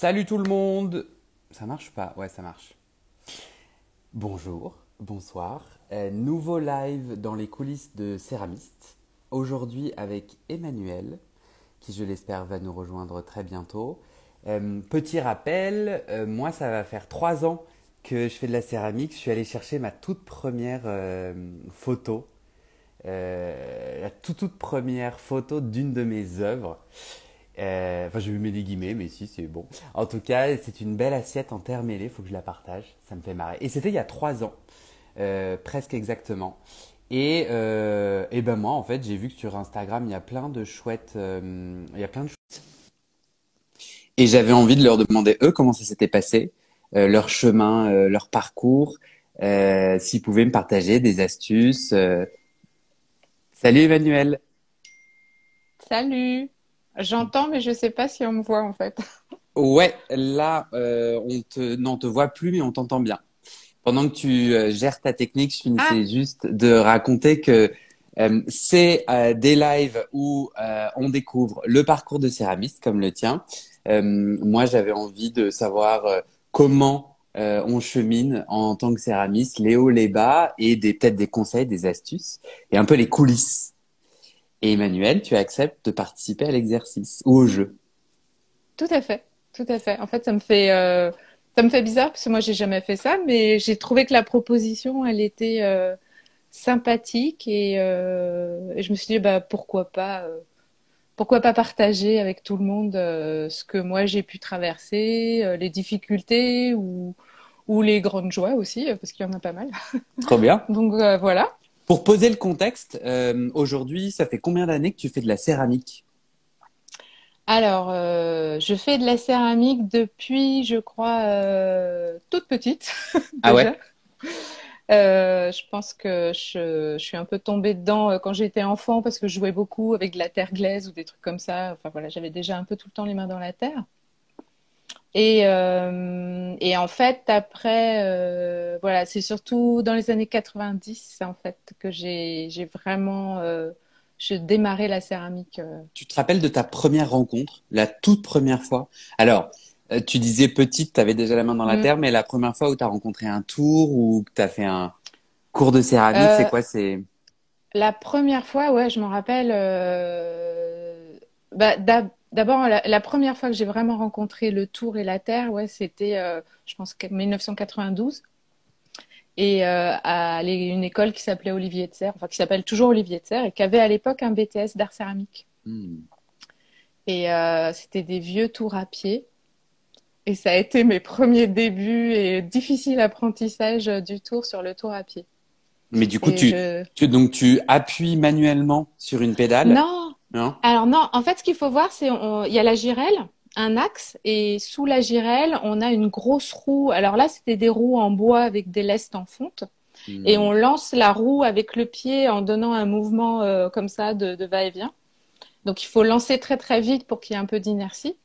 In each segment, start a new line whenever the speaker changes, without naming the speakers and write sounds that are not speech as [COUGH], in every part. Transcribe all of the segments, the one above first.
Salut tout le monde Ça marche pas? Ouais, ça marche. Bonjour, bonsoir. Euh, nouveau live dans les coulisses de Céramiste. Aujourd'hui avec Emmanuel, qui je l'espère va nous rejoindre très bientôt. Euh, petit rappel, euh, moi ça va faire trois ans que je fais de la céramique. Je suis allé chercher ma toute première photo, la toute, toute première photo d'une de mes œuvres. Euh, enfin, je mets des guillemets, mais si, c'est bon. En tout cas, c'est une belle assiette en terre mêlée. Faut que je la partage. Ça me fait marrer. Et c'était il y a trois ans, euh, presque exactement. Et, euh, et ben moi, en fait, j'ai vu que sur Instagram, il y a plein de chouettes. Euh, il y a plein de chouettes. Et j'avais envie de leur demander eux comment ça s'était passé, euh, leur chemin, euh, leur parcours, s'ils pouvaient me partager des astuces. Salut Emmanuel.
Salut. J'entends, mais je sais pas si on me voit en fait. [LAUGHS]
Ouais, là, euh, on te, non, on te voit plus, mais on t'entend bien. Pendant que tu euh, gères ta technique, je finissais
Ah.
juste de raconter que euh, c'est euh, des lives où euh, on découvre le parcours de céramiste comme le tien. Euh, moi, j'avais envie de savoir euh, comment euh, on chemine en tant que céramiste, les hauts, les bas, et des peut-être des conseils, des astuces, et un peu les coulisses. Et Emmanuel, tu acceptes de participer à l'exercice ou au jeu.
Tout à fait, tout à fait. En fait, ça me fait, euh, ça me fait bizarre parce que moi, j'ai jamais fait ça, mais j'ai trouvé que la proposition, elle était euh, sympathique et, euh, et je me suis dit, bah pourquoi pas, euh, pourquoi pas partager avec tout le monde euh, ce que moi j'ai pu traverser, euh, les difficultés ou ou les grandes joies aussi, euh, parce qu'il y en a pas mal.
Trop bien. [LAUGHS]
Donc euh, voilà.
Pour poser le contexte, euh, aujourd'hui, ça fait combien d'années que tu fais de la céramique?
Alors, euh, je fais de la céramique depuis, je crois, euh, toute petite [LAUGHS]
Ah
déjà.
ouais?
Je pense que je, je suis un peu tombée dedans quand j'étais enfant parce que je jouais beaucoup avec de la terre glaise ou des trucs comme ça. Enfin voilà, j'avais déjà un peu tout le temps les mains dans la terre. Et, euh, et en fait, après, euh, voilà, c'est surtout dans les années 90 en fait que j'ai j'ai vraiment euh, je démarrais la céramique.
Tu te rappelles de ta première rencontre, la toute première fois? Alors, tu disais petite, tu avais déjà la main dans la
Mm.
terre, mais la première fois où tu as rencontré un tour ou que tu as fait un cours de céramique, c'est quoi? C'est
La première fois, ouais, je m'en rappelle. bah, d'ab- d'abord, la, la première fois que j'ai vraiment rencontré le Tour et la Terre, ouais, c'était, euh, je pense, que 1992. Et euh, à une école qui s'appelait Olivier de Serres, enfin qui s'appelle toujours Olivier de Serres, et qui avait à l'époque un BTS d'art céramique.
Hmm.
Et euh, c'était des vieux tours à pied. Et ça a été mes premiers débuts et difficile apprentissage du tour sur le tour à pied.
Mais du coup,
Et
tu,
je...
tu, donc tu appuies manuellement sur une pédale,
Non,
non?
Alors non, en fait, ce qu'il faut voir, c'est il y a la girelle, un axe, et sous la girelle, on a une grosse roue. Alors là, c'était des roues en bois avec des lestes en fonte, et
Hmm.
on lance la roue avec le pied en donnant un mouvement euh, comme ça de, de va-et-vient. Donc il faut lancer très très vite pour qu'il y ait un peu d'inertie.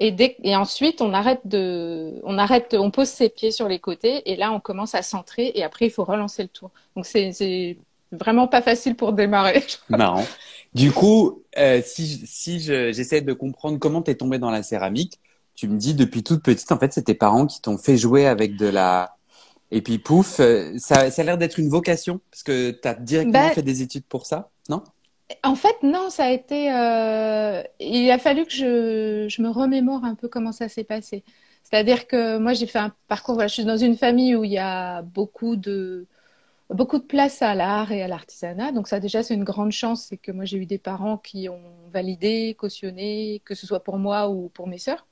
Et, dès, et ensuite, on arrête de, on arrête, on pose ses pieds sur les côtés, et là, on commence à centrer, et après, il faut relancer le tour. Donc c'est vraiment pas facile pour démarrer.
Marrant. Du coup, euh, si, je- si je- j'essaie de comprendre comment t'es tombée dans la céramique, tu me dis depuis toute petite, en fait, c'est tes parents qui t'ont fait jouer avec de la... Et puis pouf, euh, ça, ça a l'air d'être une vocation, parce que t'as directement
Ben,
fait des études pour ça, non?
En fait, non, ça a été. euh, il a fallu que je, je me remémore un peu comment ça s'est passé. C'est-à-dire que moi, j'ai fait un parcours. Voilà, je suis dans une famille où il y a beaucoup de beaucoup de place à l'art et à l'artisanat. Donc ça, déjà, c'est une grande chance, c'est que moi, j'ai eu des parents qui ont validé, cautionné, que ce soit pour moi ou pour mes sœurs.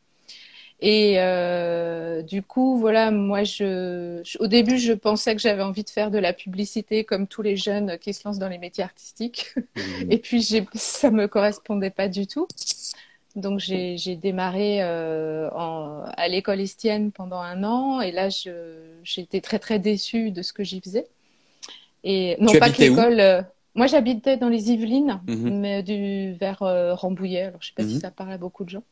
Et euh, du coup, voilà, moi, je, je- au début, je pensais que j'avais envie de faire de la publicité comme tous les jeunes qui se lancent dans les métiers artistiques.
Hmm. [LAUGHS]
Et puis, ça me correspondait pas du tout. Donc, j'ai, démarré euh, en, à l'école Estienne pendant un an. Et là, j'étais très, très déçue de ce que j'y faisais. Et non
Tu
pas que l'école. euh, moi, j'habitais dans les Yvelines,
Mhm.
mais du, vers euh, Rambouillet. Alors, je sais pas si
Mhm.
ça parle à beaucoup de gens.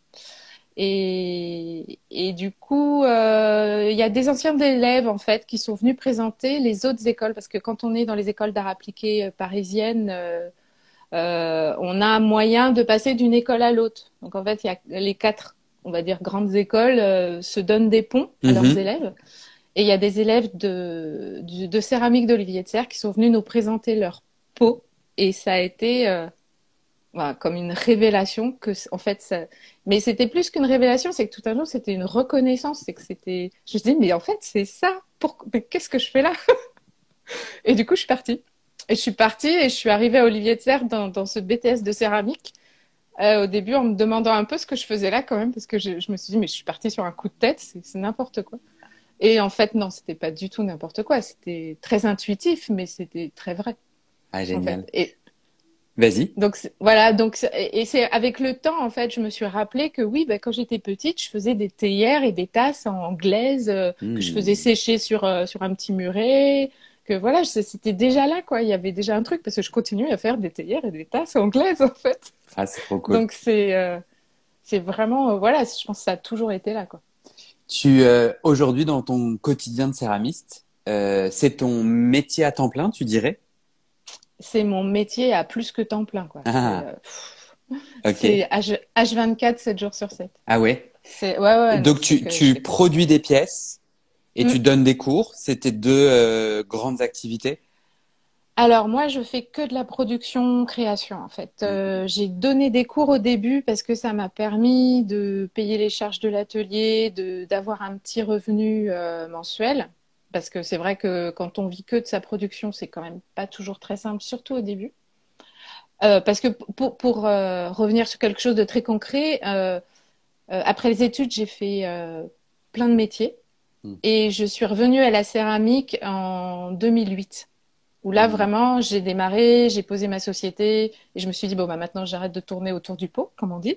Et, et du coup, euh, il y a des anciens élèves en fait qui sont venus présenter les autres écoles parce que quand on est dans les écoles d'art appliqué parisiennes, euh, on a un moyen de passer d'une école à l'autre. Donc en fait, il y a les quatre on va dire, grandes écoles se donnent des ponts à leurs
Mhm.
élèves. Et il y a des élèves de, céramique d'Olivier de Serre qui sont venus nous présenter leur pot. Et ça a été euh, comme une révélation que, en fait, mais c'était plus qu'une révélation, c'est que tout un jour, c'était une reconnaissance. C'est que c'était, je me dis, mais en fait, c'est ça. Pour... Qu'est-ce que je fais là? [LAUGHS] Et du coup, je suis partie. Et je suis partie et je suis arrivée à Olivier de Serre dans, ce BTS de céramique. Euh, au début, en me demandant un peu ce que je faisais là quand même, parce que je, me suis dit, mais je suis partie sur un coup de tête, c'est n'importe quoi. Et en fait, non, c'était pas du tout n'importe quoi. C'était très intuitif, mais c'était très vrai,
Ah,
en
génial.
fait. Et
Vas-y.
donc, voilà, donc, et c'est avec le temps, en fait, je me suis rappelé que oui, bah, quand j'étais petite, je faisais des théières et des tasses en glaise euh, que je
Hmm.
faisais sécher sur, euh, sur un petit muret. Que voilà, c'était déjà là, quoi. Il y avait déjà un truc parce que je continue à faire des théières et des tasses en glaise, en fait.
Ah, c'est trop cool.
Donc, c'est euh, c'est vraiment, voilà, je pense que ça a toujours été là, quoi.
Tu, euh, aujourd'hui, dans ton quotidien de céramiste, euh, c'est ton métier à temps plein, tu dirais?
C'est mon métier à plus que temps plein, quoi.
Ah.
C'est, euh,
Ok.
c'est H, H24, 7 jours sur 7.
Ah ouais?
Ouais, ouais, non,
Donc, tu, tu produis des pièces et
Mm.
tu donnes des cours. C'est tes deux euh, grandes activités.
Alors moi, je fais que de la production création en fait. Euh, j'ai donné des cours au début parce que ça m'a permis de payer les charges de l'atelier, de d'avoir un petit revenu euh, mensuel. Parce que c'est vrai que quand on vit que de sa production, c'est quand même pas toujours très simple, surtout au début. Euh, parce que pour, pour revenir sur quelque chose de très concret, après les études, j'ai fait plein de métiers
Mm.
et je suis revenue à la céramique en 2008 où là
Mm.
vraiment j'ai démarré, j'ai posé ma société et je me suis dit bon bah maintenant j'arrête de tourner autour du pot comme on dit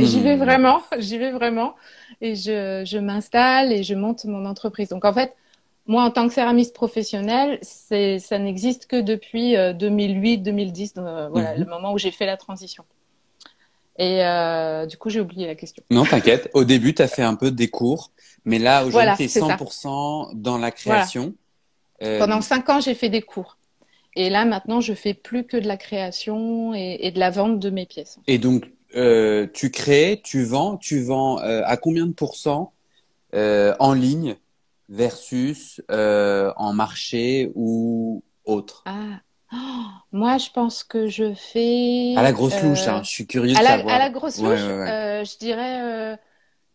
et j'y vais
Hmm.
vraiment, [LAUGHS] j'y vais vraiment et je, je m'installe et je monte mon entreprise. Donc en fait moi en tant que céramiste professionnel, c'est ça n'existe que depuis 2008-2010 voilà
Mhm.
le moment où j'ai fait la transition. Et euh, du coup j'ai oublié la question.
Non, t'inquiète. Au début, tu as fait un peu des cours, mais là, aujourd'hui,
Voilà,
tu es
c'est ça.
100% dans la création. Euh,
Pendant cinq ans j'ai fait des cours. Et là maintenant je fais plus que de la création et, et de la vente de mes pièces.
Et donc, euh, tu crées, tu vends, tu vends euh, à combien de pourcents euh, en ligne versus en marché ou autre?
Ah, Oh, moi je pense que je fais
À la grosse louche, hein. Je suis curieux de
à la,
savoir.
à la grosse louche,
ouais, ouais.
je dirais euh,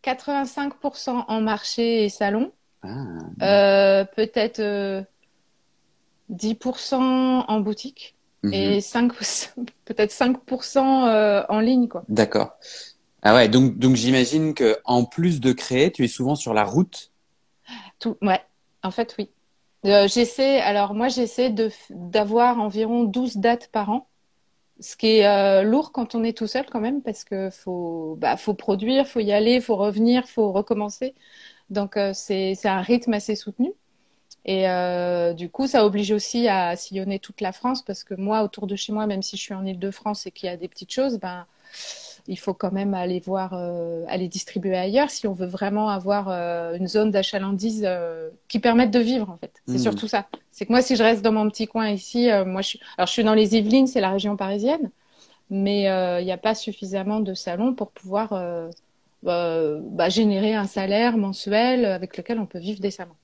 85% en marché et salon,
Ah,
peut-être 10% en boutique
mhm.
et 5, [LAUGHS] peut-être 5% euh, en ligne, quoi.
D'accord. Ah ouais, donc, donc j'imagine que en plus de créer, tu es souvent sur la route?
Tout, ouais, en fait, oui. Euh, j'essaie, alors moi, j'essaie de, d'avoir environ 12 dates par an, ce qui est euh, lourd quand on est tout seul quand même, parce que faut, bah, faut produire, faut y aller, faut revenir, faut recommencer. Donc, c'est, c'est un rythme assez soutenu. Et euh, du coup, ça oblige aussi à sillonner toute la France, parce que moi, autour de chez moi, même si je suis en Île-de-France et qu'il y a des petites choses, ben, il faut quand même aller voir, euh, aller distribuer ailleurs si on veut vraiment avoir euh, une zone d'achalandise qui permette de vivre en fait. C'est
Mhm.
surtout ça. C'est que moi, si je reste dans mon petit coin ici, moi, je suis, alors je suis dans les Yvelines, c'est la région parisienne, mais il n'y a pas suffisamment de salons pour pouvoir bah, générer un salaire mensuel avec lequel on peut vivre décemment.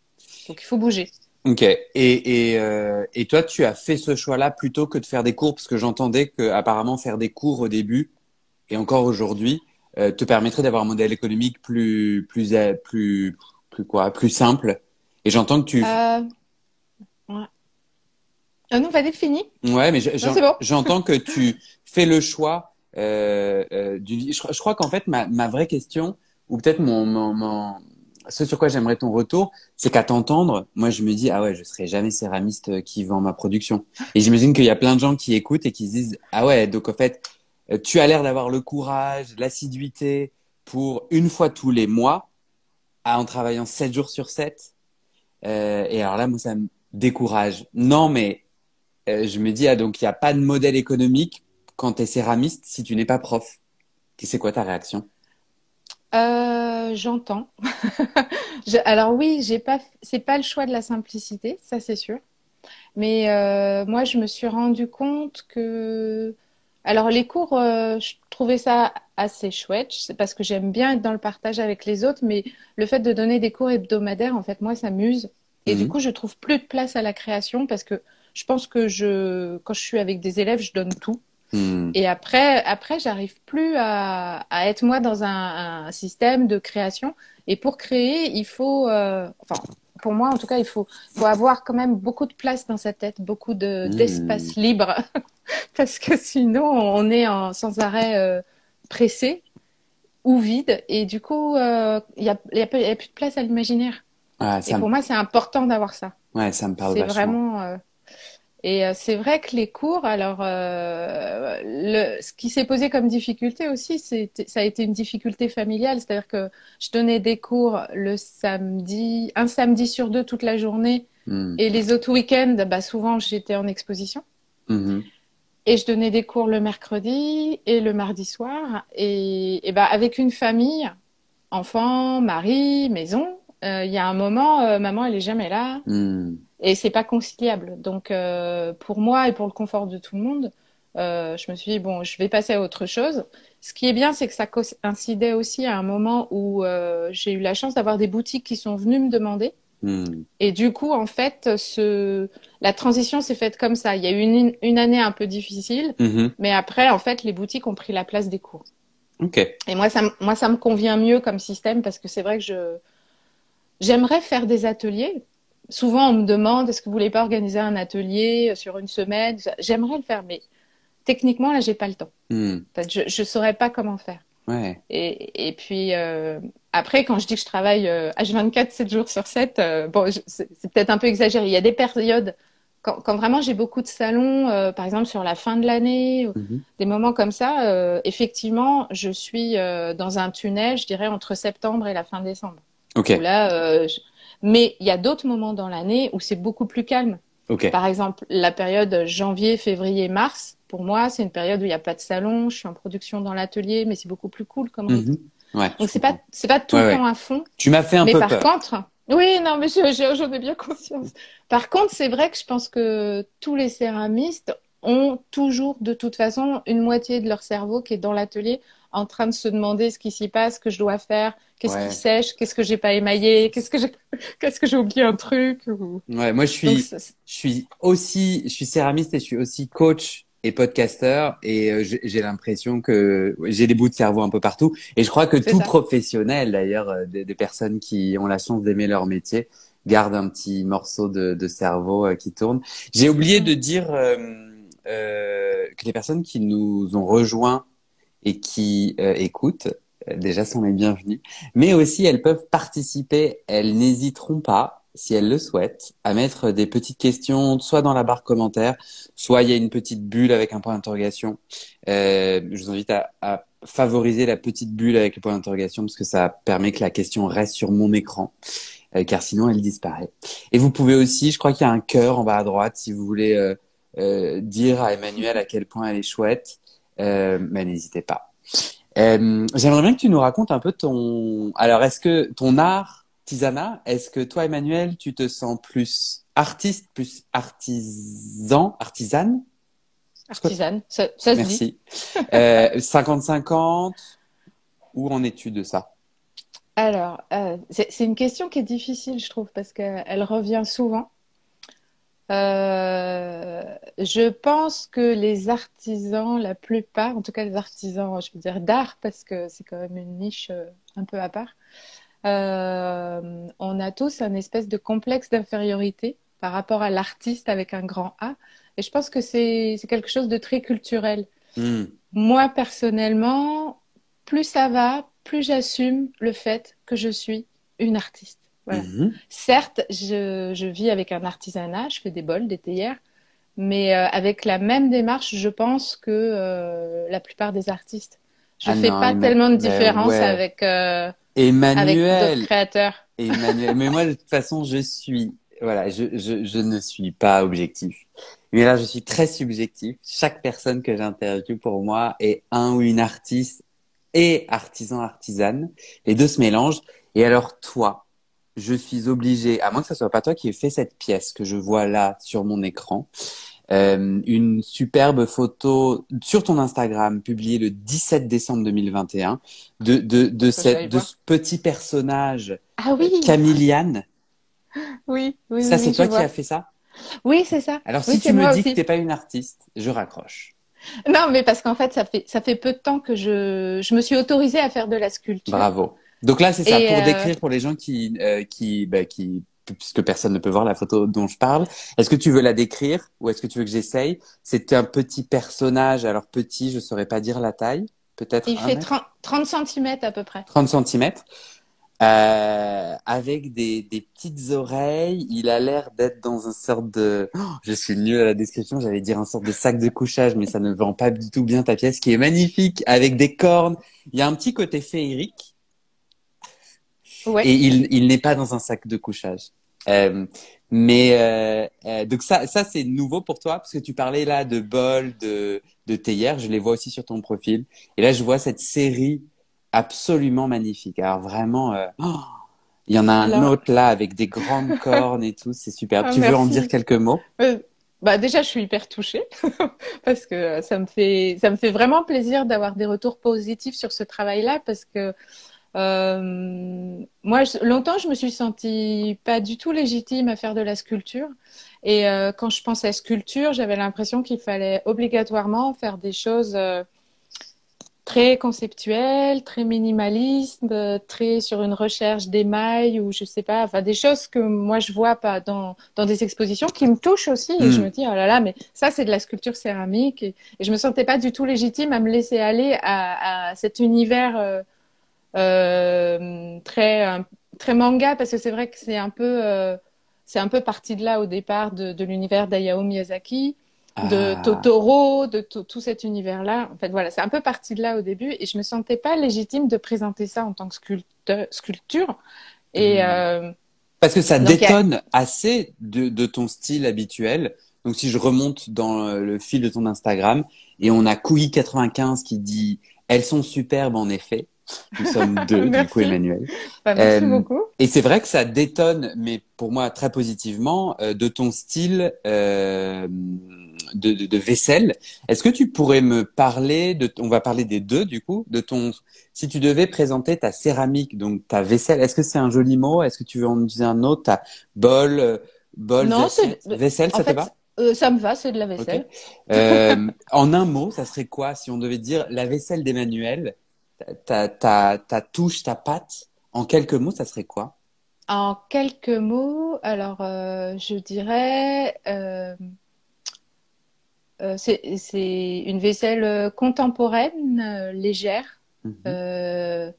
Donc il faut bouger.
Ok. Et, et, euh, et toi, tu as fait ce choix-là plutôt que de faire des cours, parce que j'entendais que apparemment faire des cours au début et encore aujourd'hui euh, te permettrait d'avoir un modèle économique plus plus euh, plus plus quoi, plus simple. Et j'entends que tu
Euh, ouais. Ah non, vas-y, fini.
ouais, mais je- j'en-
c'est bon.
j'entends que [LAUGHS] tu fais le choix du. Je, je crois qu'en fait ma ma vraie question ou peut-être mon, mon, mon ce sur quoi j'aimerais ton retour, c'est qu'à t'entendre, moi je me dis ah ouais, je serai jamais céramiste euh, qui vend ma production. Et j'imagine qu'il y a plein de gens qui écoutent et qui se disent ah ouais, donc en fait euh, tu as l'air d'avoir le courage, l'assiduité pour une fois tous les mois, à, en travaillant 7 jours sur 7. Euh, et alors là, moi, ça me décourage. Non, mais euh, je me dis, ah, donc il n'y a pas de modèle économique quand tu es céramiste si tu n'es pas prof. C'est quoi ta réaction?
Euh, j'entends. [LAUGHS] Je- alors oui, j'ai pas, c'est pas le choix de la simplicité, ça c'est sûr. Mais euh, moi, je me suis rendu compte que, alors les cours, euh, je trouvais ça assez chouette. C'est parce que j'aime bien être dans le partage avec les autres, mais le fait de donner des cours hebdomadaires, en fait, moi, ça m'use. Et du
Mhm.
coup, je trouve plus de place à la création parce que je pense que je, quand je suis avec des élèves, je donne tout.
Hmm.
Et après, après, j'arrive plus à, à être moi dans un, un système de création. Et pour créer, il faut, euh, enfin, pour moi en tout cas, il faut, faut avoir quand même beaucoup de place dans sa tête, beaucoup de,
Hmm.
d'espace libre, [LAUGHS] parce que sinon, on est en, sans arrêt euh, pressé ou vide. Et du coup, euh, il y a, y a, y plus de place à l'imaginaire.
Ah,
Et
me...
pour moi, c'est important d'avoir ça.
ouais, ça me parle
C'est
vachement.
vraiment. Et euh, c'est vrai que les cours, alors, euh, le... ce qui s'est posé comme difficulté aussi, ça a été une difficulté familiale. C'est-à-dire que je donnais des cours le samedi, un samedi sur deux toute la journée,
Hmm.
et les autres week-ends, bah, souvent j'étais en exposition.
Mhm.
Et je donnais des cours le mercredi et le mardi soir. Et, et bah, avec une famille, enfants, mari, maison, euh, il y a un moment, euh, maman, elle est jamais là.
Hmm.
Et c'est pas conciliable. Donc, euh, pour moi et pour le confort de tout le monde, euh, je me suis dit, bon, je vais passer à autre chose. Ce qui est bien, c'est que ça coïncidait aussi à un moment où euh, j'ai eu la chance d'avoir des boutiques qui sont venues me demander.
Hmm.
Et du coup, en fait, ce... la transition s'est faite comme ça. Il y a eu une, une année un peu difficile,
Mhm.
mais après, en fait, les boutiques ont pris la place des cours.
Ok.
Et moi, ça, me- moi, ça me convient mieux comme système parce que c'est vrai que je j'aimerais faire des ateliers. Souvent, on me demande est-ce que vous voulez pas organiser un atelier sur une semaine? J'aimerais le faire, mais techniquement, là, j'ai pas le temps.
Hmm.
Je je saurais pas comment faire.
Ouais.
Et, et puis euh, après, quand je dis que je travaille euh, H24, 7 jours sur 7, euh, bon, c'est peut-être un peu exagéré. Il y a des périodes quand, quand vraiment j'ai beaucoup de salons, euh, par exemple sur la fin de l'année,
Mhm.
des moments comme ça, euh, effectivement, je suis euh, dans un tunnel, je dirais, entre septembre et la fin décembre. Où là, euh, je- Mais il y a d'autres moments dans l'année où c'est beaucoup plus calme. Par exemple, la période janvier, février, mars, pour moi, c'est une période où il n'y a pas de salon, je suis en production dans l'atelier, mais c'est beaucoup plus cool comme rythme.
Mhm. Ouais.
Donc c'est pas
comprends.
c'est pas tout
Ouais,
le
ouais.
temps à fond,
Tu m'as fait un
mais
peu
par
peur.
contre, oui, non, mais je- je- j'en ai bien conscience. Par contre, c'est vrai que je pense que tous les céramistes ont toujours, de toute façon, une moitié de leur cerveau qui est dans l'atelier, en train de se demander ce qui s'y passe, ce que je dois faire, qu'est-ce
Ouais.
qui sèche, qu'est-ce que j'ai pas émaillé, qu'est-ce que j'ai, [LAUGHS] qu'est-ce que j'ai oublié un truc. ou-
Ouais, moi je suis, je suis aussi, je suis céramiste et je suis aussi coach et podcasteur et euh, j'ai l'impression que j'ai des bouts de cerveau un peu partout et je crois que tout
ça.
professionnel d'ailleurs euh, des, des personnes qui ont la chance d'aimer leur métier gardent un petit morceau de, de cerveau euh, qui tourne. J'ai oublié de dire euh, euh, que les personnes qui nous ont rejoints et qui euh, écoutent euh, déjà sont les bienvenues, mais aussi elles peuvent participer, elles n'hésiteront pas si elles le souhaitent, à mettre des petites questions, soit dans la barre commentaire, soit il y a une petite bulle avec un point d'interrogation. Euh, je vous invite à, à favoriser la petite bulle avec le point d'interrogation parce que ça permet que la question reste sur mon écran, euh, car sinon elle disparaît. Et vous pouvez aussi, je crois qu'il y a un cœur en bas à droite si vous voulez euh, euh, dire à Emmanuel à quel point elle est chouette, euh, mais n'hésitez pas. Euh, J'aimerais bien que tu nous racontes un peu ton. Alors, est-ce que ton art artisanat, est-ce que toi, Emmanuel, tu te sens plus artiste, plus artisan, artisane?
Artisane, ça, ça se dit.
Merci. Euh, 50-50, où en es-tu de ça?
Alors, euh, c'est une question qui est difficile, je trouve, parce qu'elle revient souvent. Euh, je pense que les artisans, la plupart, en tout cas les artisans, je veux dire d'art, parce que c'est quand même une niche euh, un peu à part, euh, on a tous un espèce de complexe d'infériorité par rapport à l'artiste avec un grand A. Et je pense que c'est quelque chose de très culturel.
Hmm.
Moi, personnellement, plus ça va, plus j'assume le fait que je suis une artiste. Voilà.
Mhm.
Certes, je, je vis avec un artisanat, je fais des bols, des théières, mais euh, avec la même démarche, je pense que euh, la plupart des artistes. Je
Ah
fais
non,
pas tellement de différence
ouais.
avec, euh, avec
Emmanuel,
d'autres créateurs.
Emmanuel. Mais moi, de toute façon, je suis, voilà, je, je, je ne suis pas objectif. Mais là, je suis très subjectif. Chaque personne que j'interviewe pour moi est un ou une artiste et artisan, artisane. Les deux se mélangent. Et alors, toi, je suis obligé, à moins que ce soit pas toi qui ait fait cette pièce que je vois là sur mon écran, euh, une superbe photo sur ton Instagram publiée le 17 décembre 2021 de, de, de, cette, de ce petit personnage,
ah, oui.
Camiliane.
Oui, oui.
Ça, c'est toi qui as fait ça?
Oui, c'est ça.
Alors, si tu me dis que tu n'es pas une artiste, je raccroche.
Non, mais parce qu'en fait, ça fait, ça fait peu de temps que je, je me suis autorisée à faire de la sculpture.
Bravo. Donc là, c'est ça, pour euh, décrire pour les gens qui, euh, qui, bah, qui, puisque personne ne peut voir la photo dont je parle, est-ce que tu veux la décrire ou est-ce que tu veux que j'essaye? C'est un petit personnage, alors petit, je saurais pas dire la taille, peut-être
Il fait 30, 30 cm à peu près.
30 cm euh, avec des, des, petites oreilles. Il a l'air d'être dans un sorte de... Oh, je suis mieux à la description, j'allais dire un sorte de sac de couchage, mais ça ne vend pas du tout bien ta pièce, qui est magnifique, avec des cornes. Il y a un petit côté féerique. Ouais. Et il, il n'est pas dans un sac de couchage. Euh, mais euh, euh, donc ça, ça c'est nouveau pour toi parce que tu parlais là de bol, de de théière. Je les vois aussi sur ton profil. Et là, je vois cette série absolument magnifique. Alors vraiment, oh, il y en a un autre là avec des grandes [LAUGHS] cornes et tout, c'est super. Ah, tu veux en dire quelques mots?
Bah déjà, je suis hyper touchée [LAUGHS] parce que ça me fait ça me fait vraiment plaisir d'avoir des retours positifs sur ce travail-là parce que euh, moi, longtemps, je me suis sentie pas du tout légitime à faire de la sculpture. Et euh, quand je pense à sculpture, j'avais l'impression qu'il fallait obligatoirement faire des choses euh, très conceptuel, très minimaliste, euh, très sur une recherche d'émail ou je sais pas, enfin des choses que moi je vois pas dans, dans des expositions qui me touchent aussi et je hmm. me dis oh là là mais ça c'est de la sculpture céramique et, je me sentais pas du tout légitime à me laisser aller à, à cet univers très très manga parce que c'est vrai que c'est un peu euh, c'est un peu parti de là au départ de, de l'univers d'Ayao Miyazaki de ah. Totoro, de tout cet univers-là. En fait, voilà, c'est un peu parti de là au début et je me sentais pas légitime de présenter ça en tant que sculpture. Et hmm. euh,
parce que ça détonne assez de, de, ton style habituel. Donc, si je remonte dans le fil de ton Instagram et on a Couille95 qui dit elles sont superbes en effet. Nous sommes deux, du coup, Emmanuel.
Bah, merci euh, beaucoup.
Et c'est vrai que ça détonne, mais pour moi très positivement, euh, de ton style euh, de, de, de, vaisselle. Est-ce que tu pourrais me parler de, on va parler des deux du coup, de ton, si tu devais présenter ta céramique, donc ta vaisselle, est-ce que c'est un joli mot? Est-ce que tu veux en dire un autre? Ta bol, bol, non, vaisselle, vaisselle ça te va?
euh, ça me va, c'est de la vaisselle.
Euh, [LAUGHS] en un mot, ça serait quoi si on devait dire la vaisselle d'Emmanuel? Ta, ta, ta touche, ta pâte, en quelques mots, ça serait quoi?
En quelques mots, alors euh, je dirais euh, euh c'est une vaisselle contemporaine, légère. Mhm.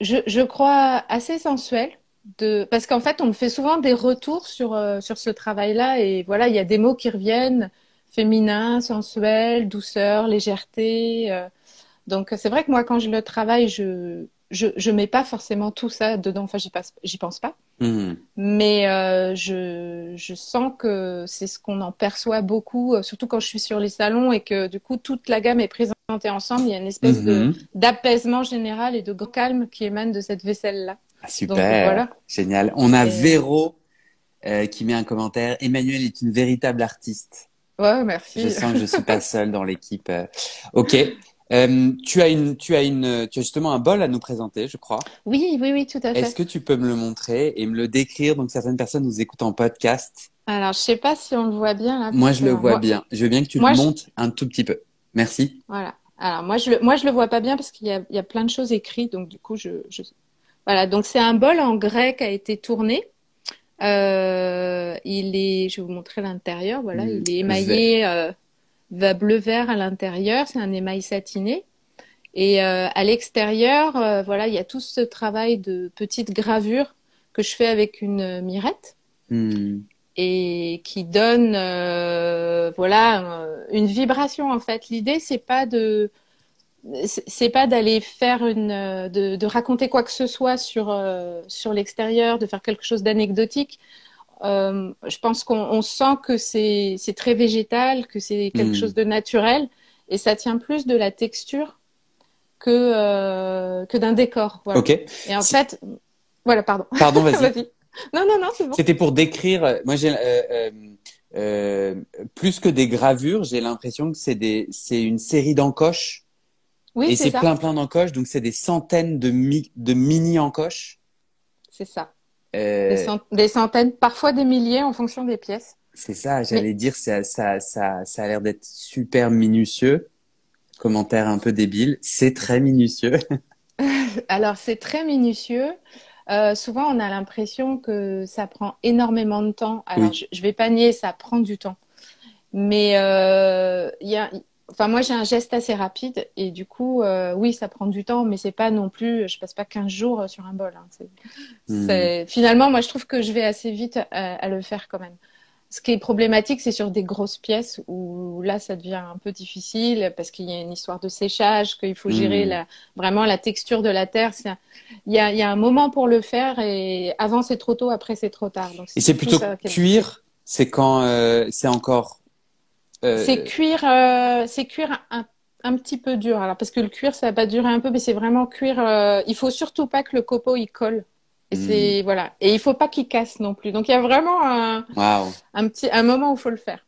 Je, je, crois assez sensuelle. De... Parce qu'en fait, on me fait souvent des retours sur, sur ce travail-là et voilà, il y a des mots qui reviennent féminin, sensuel, douceur, légèreté. Euh. donc c'est vrai que moi quand je le travaille, je je, je mets pas forcément tout ça dedans. Enfin, j'y passe, j'y pense pas. Mmh. Mais euh, je, je sens que c'est ce qu'on en perçoit beaucoup, euh, surtout quand je suis sur les salons et que du coup toute la gamme est présentée ensemble. Il y a une espèce mmh. d'apaisement général et de calme qui émane de cette vaisselle là.
Ah, super, voilà. génial. On a Véro qui met un commentaire. Emmanuel est une véritable artiste.
Ouais, merci.
Je sens que je suis pas seule dans l'équipe. Euh. Ok. Euh, tu as une, tu as une, tu as justement un bol à nous présenter, je crois.
Oui, oui, oui, tout à fait.
Est-ce que tu peux me le montrer et me le décrire Donc certaines personnes nous écoutent en podcast?
Alors, je sais pas si on le voit bien là.
Moi, je le vois bien. Je veux bien que tu le montes un tout petit peu. Merci.
Voilà. Alors moi, je le, moi, je le vois pas bien parce qu'il y a, il y a plein de choses écrites, donc du coup, je, je... voilà. Donc c'est un bol en grec qui a été tourné. Euh, il est, je vais vous montrer l'intérieur. Voilà, il est émaillé euh, bleu vert à l'intérieur. C'est un émail satiné. Et euh, à l'extérieur, euh, voilà, il y a tout ce travail de petites gravures que je fais avec une mirette hmm. et qui donne, voilà, une vibration en fait. L'idée, c'est pas de c'est pas d'aller faire une de, de, raconter quoi que ce soit sur euh, sur l'extérieur de faire quelque chose d'anecdotique euh, je pense qu'on sent que c'est c'est très végétal que c'est quelque hmm. chose de naturel et ça tient plus de la texture que euh, que d'un décor voilà.
ok
et en fait voilà pardon
pardon [LAUGHS] vas-y
non non non c'est bon
c'était pour décrire moi j'ai euh, plus que des gravures, j'ai l'impression que c'est des, c'est une série d'encoches.
Oui,
et
c'est
plein plein d'encoches, donc c'est des centaines de, mi- de mini encoches.
C'est ça.
Euh,
Des, cent- des centaines, parfois des milliers en fonction des pièces.
c'est ça, j'allais dire, ça, ça, ça, ça a l'air d'être super minutieux. Commentaire un peu débile, c'est très minutieux. [LAUGHS] [LAUGHS]
Alors, c'est très minutieux. Euh, souvent, on a l'impression que ça prend énormément de temps. Alors,
Oui.
je, je vais pas nier, ça prend du temps. Mais euh, il y a, enfin, moi, j'ai un geste assez rapide et du coup, euh, oui, ça prend du temps, mais c'est pas non plus, je passe pas 15 jours sur un bol. hein. C'est,
Hmm.
c'est- Finalement, moi, je trouve que je vais assez vite à, à le faire quand même. Ce qui est problématique, c'est sur des grosses pièces où là, ça devient un peu difficile parce qu'il y a une histoire de séchage, qu'il faut gérer
Hmm.
la, vraiment la texture de la terre. Un- Il y a, il y a un moment pour le faire et avant, c'est trop tôt, après, c'est trop tard. Donc,
Et c'est plutôt
ça
cuire, c'est quand euh, c'est encore. Euh,
C'est cuire, euh, c'est cuire un, un petit peu dur. Alors, parce que le cuir, ça va pas durer un peu, mais c'est vraiment cuire. euh, il faut surtout pas que le copeau il colle. Et
Hmm.
c'est voilà. Et il faut pas qu'il casse non plus. Donc il y a vraiment un,
Waouh,
un petit un moment où il faut le faire.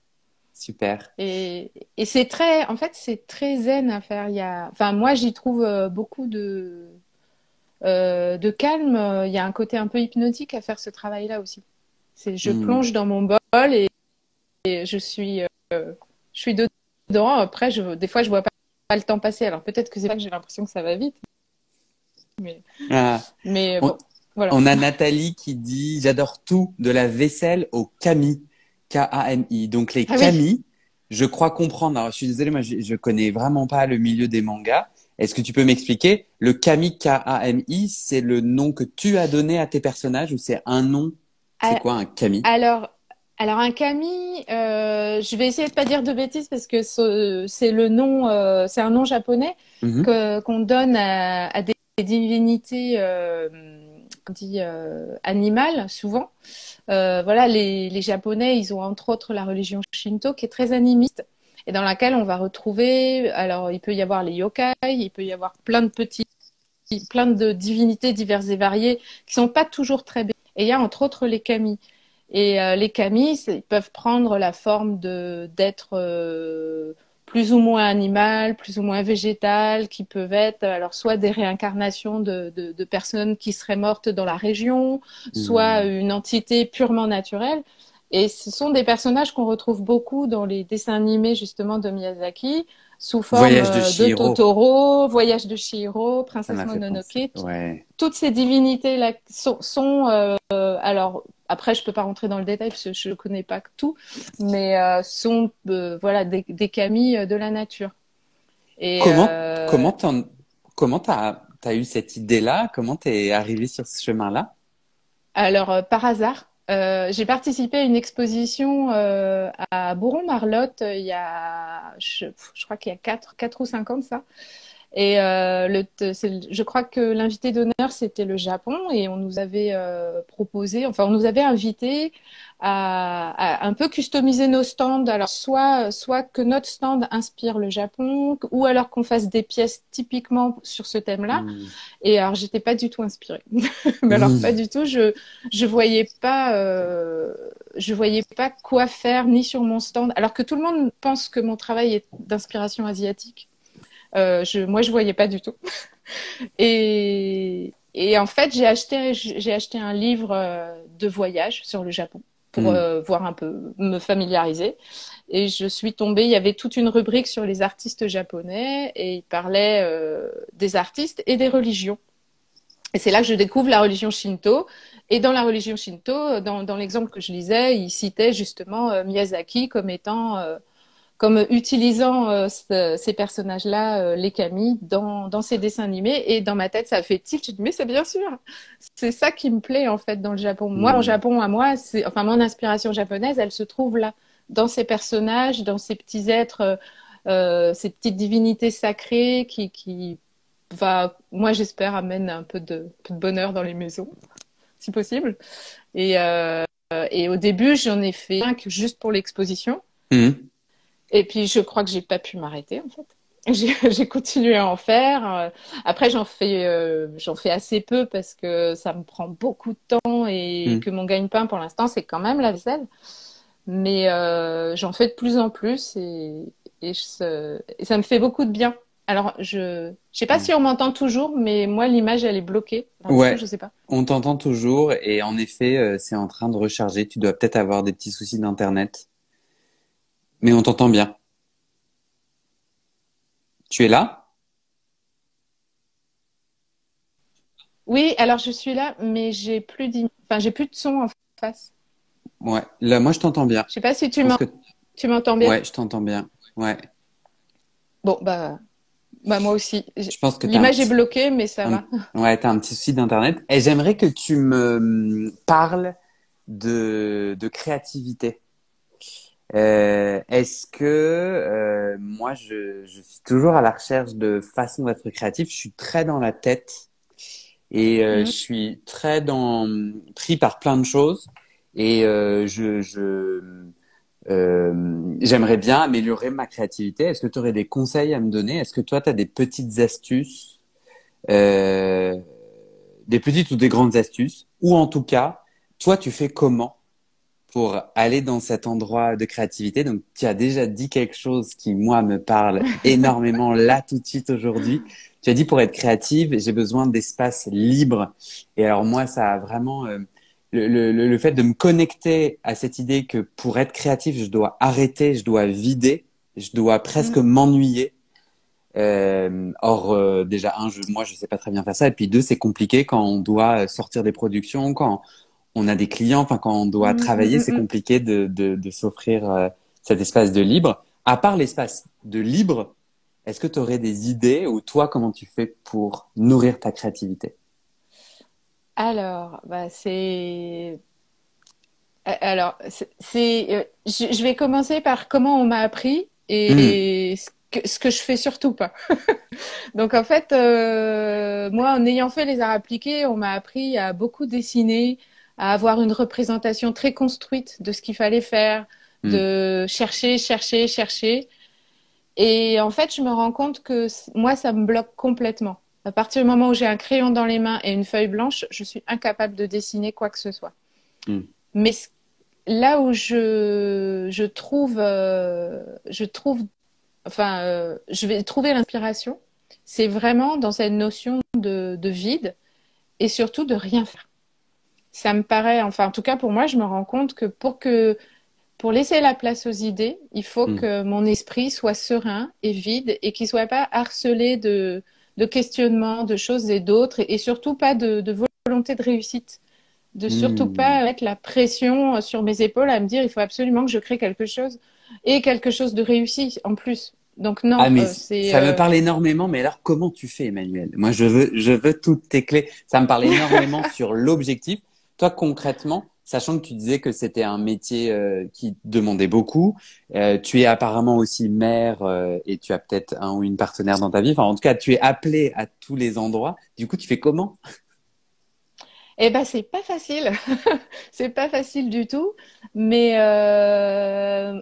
super.
Et, et c'est très, en fait, c'est très zen à faire. Il y a, enfin, moi, j'y trouve beaucoup de, euh, de calme. Il y a un côté un peu hypnotique à faire ce travail-là aussi. C'est, je
Mm.
plonge dans mon bol et, et je suis, euh, je suis dedans. Après, je, des fois, je vois pas, pas le temps passer. Alors peut-être que c'est là que j'ai l'impression que ça va vite. Mais,
Ah.
mais
On-
bon, voilà.
On a Nathalie qui dit J'adore tout, de la vaisselle au kami. K-A-M-I. Donc les
Ah oui.
kami, je crois comprendre. Alors je suis désolée, moi je, je connais vraiment pas le milieu des mangas. Est-ce que tu peux m'expliquer? Le kami K-A-M-I, c'est le nom que tu as donné à tes personnages ou c'est un nom? C'est
Ah,
quoi un kami?
Alors, alors un kami, euh, je vais essayer de pas dire de bêtises parce que ce- c'est le nom, euh, c'est un nom japonais que qu'on donne à, à des divinités, euh, dit euh, animales souvent. Euh, voilà, les, les Japonais, ils ont entre autres la religion Shinto qui est très animiste et dans laquelle on va retrouver, alors il peut y avoir les yokai, il peut y avoir plein de petits, plein de divinités diverses et variées qui sont pas toujours très belles. Et il y a entre autres les kami. Et euh, les kami, c'est- ils peuvent prendre la forme de d'êtres euh, plus ou moins animal, plus ou moins végétal, qui peuvent être alors soit des réincarnations de, de, de personnes qui seraient mortes dans la région, soit une entité purement naturelle. Et ce sont des personnages qu'on retrouve beaucoup dans les dessins animés justement de Miyazaki, sous forme
Voyage de
euh, de. Totoro, Voyage de Chihiro,
Ça
Princesse Mononoke.
Ouais.
toutes ces divinités là sont, sont euh, alors après je peux pas rentrer dans le détail parce que je ne connais pas tout mais euh, sont euh, voilà des, des kami euh, de la nature. Et
Comment
euh,
comment t'as as eu cette idée-là? Comment t'es arrivé sur ce chemin-là?
Alors euh, par hasard j'ai participé à une exposition à Bourron-Marlotte il y a je, je crois qu'il y a quatre quatre ou cinq ans de ça Et euh, le, je crois que l'invité d'honneur, c'était le Japon et on nous avait euh, proposé, enfin, on nous avait invité à, à un peu customiser nos stands. Alors, soit, soit que notre stand inspire le Japon ou alors qu'on fasse des pièces typiquement sur ce thème-là.
Hmm.
Et alors, j'étais pas du tout inspirée. [LAUGHS] Mais alors,
Mmh.
pas du tout. Je, je voyais pas, euh, je voyais pas quoi faire ni sur mon stand. Alors que tout le monde pense que mon travail est d'inspiration asiatique. Euh, je, moi, je voyais pas du tout. [LAUGHS] Et, et en fait, j'ai acheté, j'ai acheté un livre euh, de voyage sur le Japon pour
Mm.
euh, voir un peu, me familiariser. Et je suis tombée, il y avait toute une rubrique sur les artistes japonais et il parlait euh, des artistes et des religions. Et c'est là que je découvre la religion Shinto. Et dans la religion Shinto, dans, dans l'exemple que je lisais, il citait justement euh, Miyazaki comme étant, comme utilisant euh, ce- ces personnages-là, euh, les kami, dans, dans ses dessins animés. Et dans ma tête, ça fait tilt. J'ai dit, mais c'est bien sûr. C'est ça qui me plaît, en fait, dans le Japon. Moi, en Japon, à moi, c'est, enfin, mon inspiration japonaise, elle se trouve là, dans ces personnages, dans ces petits êtres, euh, ces petites divinités sacrées qui, qui va, moi, j'espère, amène un peu de, peu de bonheur dans les maisons, si possible. Et, et au début, j'en ai fait cinq juste pour l'exposition.
Hmm.
Et puis, je crois que j'ai pas pu m'arrêter, en fait. [LAUGHS] J'ai continué à en faire. Euh, Après, j'en fais, euh, j'en fais assez peu parce que ça me prend beaucoup de temps et
Mm.
que mon gagne-pain pour l'instant, c'est quand même la vaisselle. mais euh, j'en fais de plus en plus et, et, je, et, ça me fait beaucoup de bien. Alors, je ne sais pas mm. si on m'entend toujours, mais moi, l'image, elle est bloquée.
ouais,
je sais pas.
On t'entend toujours et en effet, euh, c'est en train de recharger. Tu dois peut-être avoir des petits soucis d'Internet. Mais on t'entend bien. Tu es là?
Oui, alors je suis là, mais j'ai plus, enfin, j'ai plus de son en face.
Ouais, là, moi, je t'entends bien.
Je sais pas si tu m'entends bien.
Ouais, je t'entends bien. Ouais.
Bon, bah, bah moi aussi. Je pense que l'image est bloquée, mais ça va. [LAUGHS]
Ouais, t'as un petit souci d'internet. Et j'aimerais que tu me parles de, de créativité. Euh, Est-ce que euh, moi, je, je, suis toujours à la recherche de façons d'être créatif. Je suis très dans la tête et euh, mhm. je suis très dans pris par plein de choses et euh, je, je euh, j'aimerais bien améliorer ma créativité. Est-ce que tu aurais des conseils à me donner? Est-ce que toi, tu as des petites astuces, euh, des petites ou des grandes astuces? Ou en tout cas, toi, tu fais comment pour aller dans cet endroit de créativité Donc, tu as déjà dit quelque chose qui, moi, me parle [LAUGHS] énormément là tout de suite aujourd'hui. Tu as dit pour être créative, j'ai besoin d'espace libre. Et alors, moi, ça a vraiment... Euh, le, le, le, fait de me connecter à cette idée que pour être créatif, je dois arrêter, je dois vider, je dois presque mm. m'ennuyer. Euh, or, euh, déjà, un, je, moi, je sais pas très bien faire ça. Et puis deux, c'est compliqué quand on doit sortir des productions, quand on a des clients, enfin, quand on doit mm, travailler, mm, c'est compliqué de, de, de s'offrir euh, cet espace de libre. À part l'espace de libre, est-ce que tu aurais des idées ou toi, comment tu fais pour nourrir ta créativité?
Alors, bah c'est. Euh, alors, c'est. Euh, je vais commencer par comment on m'a appris et, ce, que, je fais surtout pas. [LAUGHS] Donc en fait, euh, moi, en ayant fait les arts appliqués, on m'a appris à beaucoup dessiner, à avoir une représentation très construite de ce qu'il fallait faire, hmm. de chercher, chercher, chercher. Et en fait, je me rends compte que moi, ça me bloque complètement. À partir du moment où j'ai un crayon dans les mains et une feuille blanche, je suis incapable de dessiner quoi que ce soit. Hmm. Mais là où je, je trouve, euh, je trouve, enfin, euh, je vais trouver l'inspiration, c'est vraiment dans cette notion de, de, vide et surtout de rien faire. Ça me paraît, enfin, en tout cas pour moi, je me rends compte que pour que pour laisser la place aux idées, il faut hmm. que mon esprit soit serein et vide et qu'il soit pas harcelé de de questionnement de choses et d'autres, et, surtout pas de, volonté de réussite. De surtout hmm. pas mettre la pression sur mes épaules à me dire il faut absolument que je crée quelque chose et quelque chose de réussi en plus. Donc non,
ah, mais euh, ça me euh, parle énormément. Mais alors, comment tu fais, Emmanuel? Moi, je veux, je veux toutes tes clés. Ça me parle énormément [LAUGHS] sur l'objectif. Toi, concrètement, sachant que tu disais que c'était un métier euh, qui demandait beaucoup. Euh, tu es apparemment aussi mère euh, et tu as peut-être un ou une partenaire dans ta vie. Enfin, en tout cas, tu es appelée à tous les endroits. Du coup, tu fais comment?
Eh ben, c'est pas facile. [LAUGHS] c'est pas facile du tout. Mais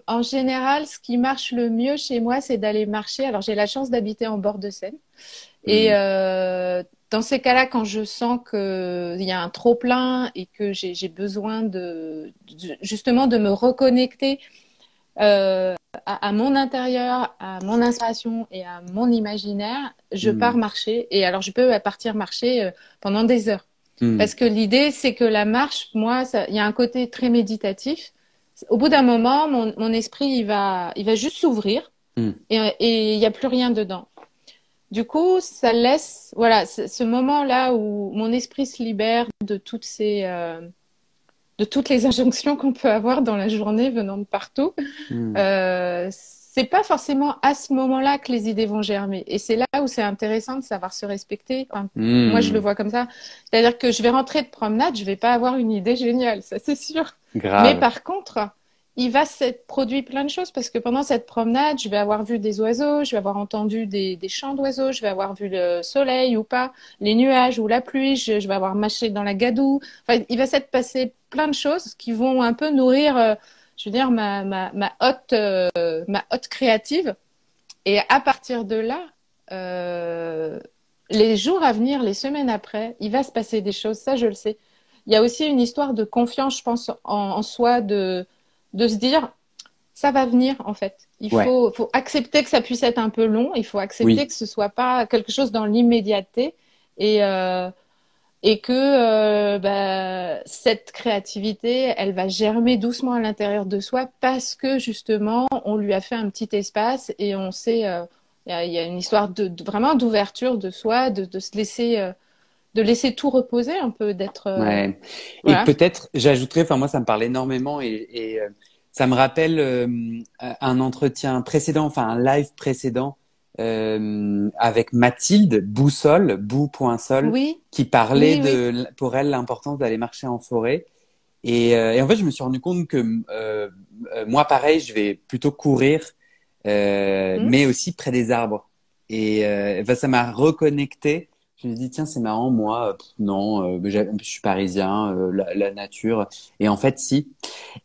en général, ce qui marche le mieux chez moi, c'est d'aller marcher. Alors, j'ai la chance d'habiter en bord de Seine. Et mmh dans ces cas-là, quand je sens qu'il y a un trop plein et que j'ai besoin de, justement de me reconnecter euh, à, mon intérieur, à mon inspiration et à mon imaginaire, je hmm. pars marcher. Et alors, je peux partir marcher euh, pendant des heures. Hmm. Parce que l'idée, c'est que la marche, moi, il y a un côté très méditatif. Au bout d'un moment, mon, mon, esprit, il va, il va juste s'ouvrir hmm. et il n'y a plus rien dedans. Du coup, ça laisse, voilà, ce moment-là où mon esprit se libère de toutes ces, euh, de toutes les [LAUGHS] injonctions qu'on peut avoir dans la journée venant de partout. Hmm. Euh, c'est pas forcément à ce moment-là que les idées vont germer. Et c'est là où c'est intéressant de savoir se respecter. Hmm. Moi, je le vois comme ça. C'est-à-dire que je vais rentrer de promenade, je vais pas avoir une idée géniale, ça c'est sûr. Mais par contre, il va s'être produit plein de choses parce que pendant cette promenade, je vais avoir vu des oiseaux, je vais avoir entendu des, chants d'oiseaux, je vais avoir vu le soleil ou pas, les nuages ou la pluie, je, vais avoir marché dans la gadoue. Enfin, il va s'être passé plein de choses qui vont un peu nourrir, euh, je veux dire, ma, ma, hotte, euh, ma hotte créative. Et à partir de là, euh, les jours à venir, les semaines après, il va se passer des choses. Ça, je le sais. Il y a aussi une histoire de confiance, je pense, en, en soi, de de se dire ça va venir en fait. Il faut, faut accepter que ça puisse être un peu long. Il faut accepter que ce soit pas quelque chose dans l'immédiateté et euh, et que euh, bah, cette créativité, elle va germer doucement à l'intérieur de soi parce que justement on lui a fait un petit espace et on sait euh, il y, a une histoire de, vraiment d'ouverture de soi, de, de se laisser de laisser tout reposer un peu, d'être.
Euh, ouais. Et peut-être, j'ajouterais, enfin moi ça me parle énormément et, et euh, ça me rappelle euh, un entretien précédent, enfin un live précédent euh, avec Mathilde Boussol, Bou.sol,
oui.
qui parlait de, pour elle, l'importance d'aller marcher en forêt. Et, et, en fait, je me suis rendu compte que moi, pareil, je vais plutôt courir, mmh. mais aussi près des arbres. Et ben, ça m'a reconnecté je me dis tiens c'est marrant moi non euh, je suis parisien euh, la, la, nature. Et en fait si.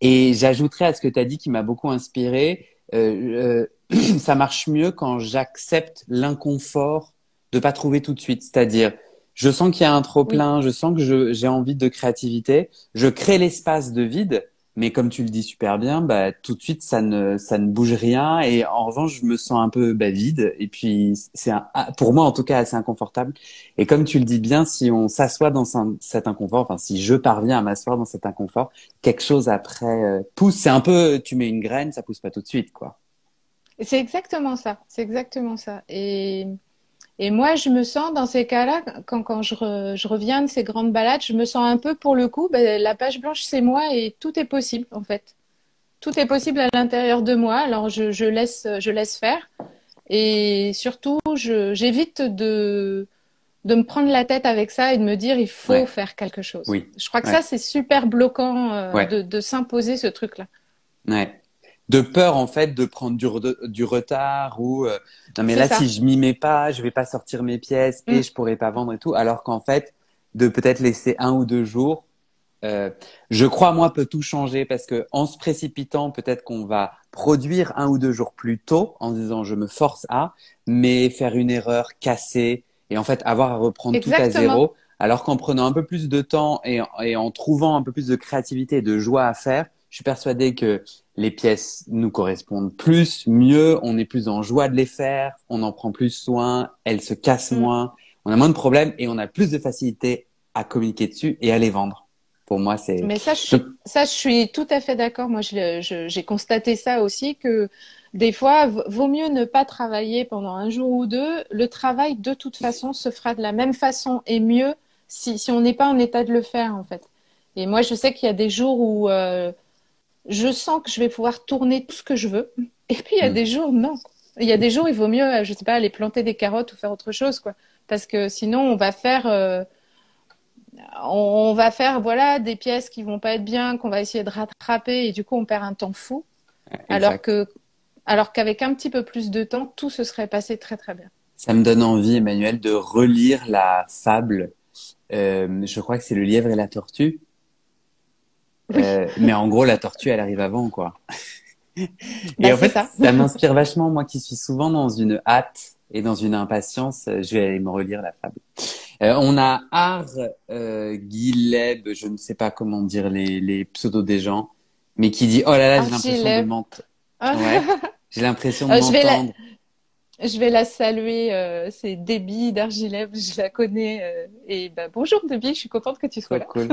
Et j'ajouterais à ce que tu as dit qui m'a beaucoup inspiré euh, euh [CLEARS THROAT] ça marche mieux quand j'accepte l'inconfort de pas trouver tout de suite. C'est-à-dire je sens qu'il y a un trop plein je sens que j'ai envie de créativité je crée l'espace de vide mais comme tu le dis super bien, bah, tout de suite, ça ne, ça ne bouge rien. Et en revanche, je me sens un peu bah, vide. Et puis, c'est ah, pour moi, en tout cas, assez inconfortable. Et comme tu le dis bien, si on s'assoit dans cet inconfort, enfin, si je parviens à m'asseoir dans cet inconfort, quelque chose après euh, pousse. C'est un peu, tu mets une graine, ça pousse pas tout de suite, quoi.
C'est exactement ça. C'est exactement ça. Et et moi, je me sens dans ces cas-là, quand, quand je, je, reviens de ces grandes balades, je me sens un peu pour le coup, ben, la page blanche, c'est moi et tout est possible en fait. Tout est possible à l'intérieur de moi. Alors je, je, laisse, je laisse faire. Et surtout, j'évite de, de me prendre la tête avec ça et de me dire il faut faire quelque chose.
Oui.
Je crois que ça, c'est super bloquant euh, de, de s'imposer ce truc-là.
Ouais de peur en fait de prendre du, du retard ou euh, non mais là si je m'y mets pas je vais pas sortir mes pièces et mm. je pourrais pas vendre et tout. Alors qu'en fait de peut-être laisser un ou deux jours euh, je crois moi peut tout changer parce que en se précipitant peut-être qu'on va produire un ou deux jours plus tôt en disant je me force à mais faire une erreur casser et en fait avoir à reprendre tout à zéro. Alors qu'en prenant un peu plus de temps et, et en trouvant un peu plus de créativité et de joie à faire je suis persuadé que les pièces nous correspondent plus, mieux, on est plus en joie de les faire, on en prend plus soin, elles se cassent mm. moins, on a moins de problèmes et on a plus de facilité à communiquer dessus et à les vendre. Pour moi, c'est.
Mais ça, je, ça, je suis tout à fait d'accord. Moi, j'ai constaté ça aussi que des fois, vaut mieux ne pas travailler pendant un jour ou deux. Le travail, de toute façon, se fera de la même façon et mieux si, si on n'est pas en état de le faire, en fait. Et moi, je sais qu'il y a des jours où euh, je sens que je vais pouvoir tourner tout ce que je veux. Et puis il y a mm. des jours, non. Il y a des jours, il vaut mieux, je sais pas, aller planter des carottes ou faire autre chose, quoi. Parce que sinon, on va faire, euh, on, va faire, voilà, des pièces qui vont pas être bien, qu'on va essayer de rattraper, et du coup, on perd un temps fou. Alors que, alors qu'avec un petit peu plus de temps, tout se serait passé très très bien.
Ça me donne envie, Emmanuel, de relire la fable. Euh, je crois que c'est le lièvre et la tortue euh, mais en gros, la tortue, elle arrive avant, quoi. [LAUGHS] et bah, en fait, ça, ça m'inspire vachement, moi qui suis souvent dans une hâte et dans une impatience. Euh, je vais aller me relire la fable. Euh, on a Ar euh, Guileb, je ne sais pas comment dire les, les pseudos des gens, mais qui dit Oh là là, j'ai l'impression de m'entendre. Ouais, [LAUGHS] j'ai l'impression de m'entendre.
Je vais la saluer, euh, c'est Déby d'Argilève, je la connais. Euh, et bah, bonjour Déby, je suis contente que tu sois là.
Cool.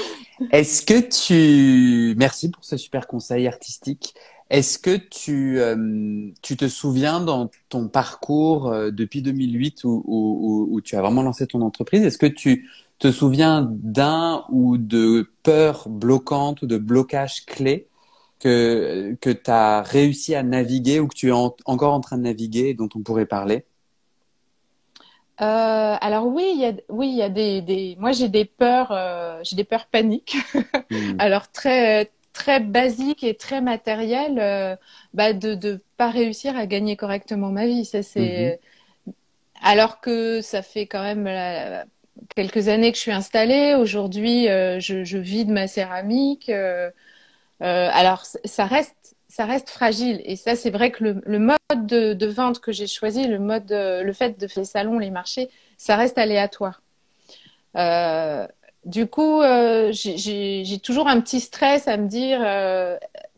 [LAUGHS] Est-ce que tu... Merci pour ce super conseil artistique. Est-ce que tu, euh, tu te souviens dans ton parcours euh, depuis 2008 où, où, où, tu as vraiment lancé ton entreprise, est-ce que tu te souviens d'un ou de peurs bloquantes ou de blocages clés que, que tu as réussi à naviguer ou que tu es encore en train de naviguer et dont on pourrait parler?
Euh, alors oui, il y a, oui, il y a des, des... moi j'ai des peurs, euh, j'ai des peurs paniques. [LAUGHS] Hmm. [LAUGHS] alors très très basiques et très matérielles, euh, bah, de de pas réussir à gagner correctement ma vie. Ça c'est hmm. alors que ça fait quand même euh, quelques années que je suis installée. Aujourd'hui, je, je vis de ma céramique. Euh, alors, ça reste, fragile. Et ça, c'est vrai que le, mode de, vente que j'ai choisi, le mode, euh, le fait de faire les salons, les marchés, ça reste aléatoire. Euh, du coup, j'ai toujours un petit stress à me dire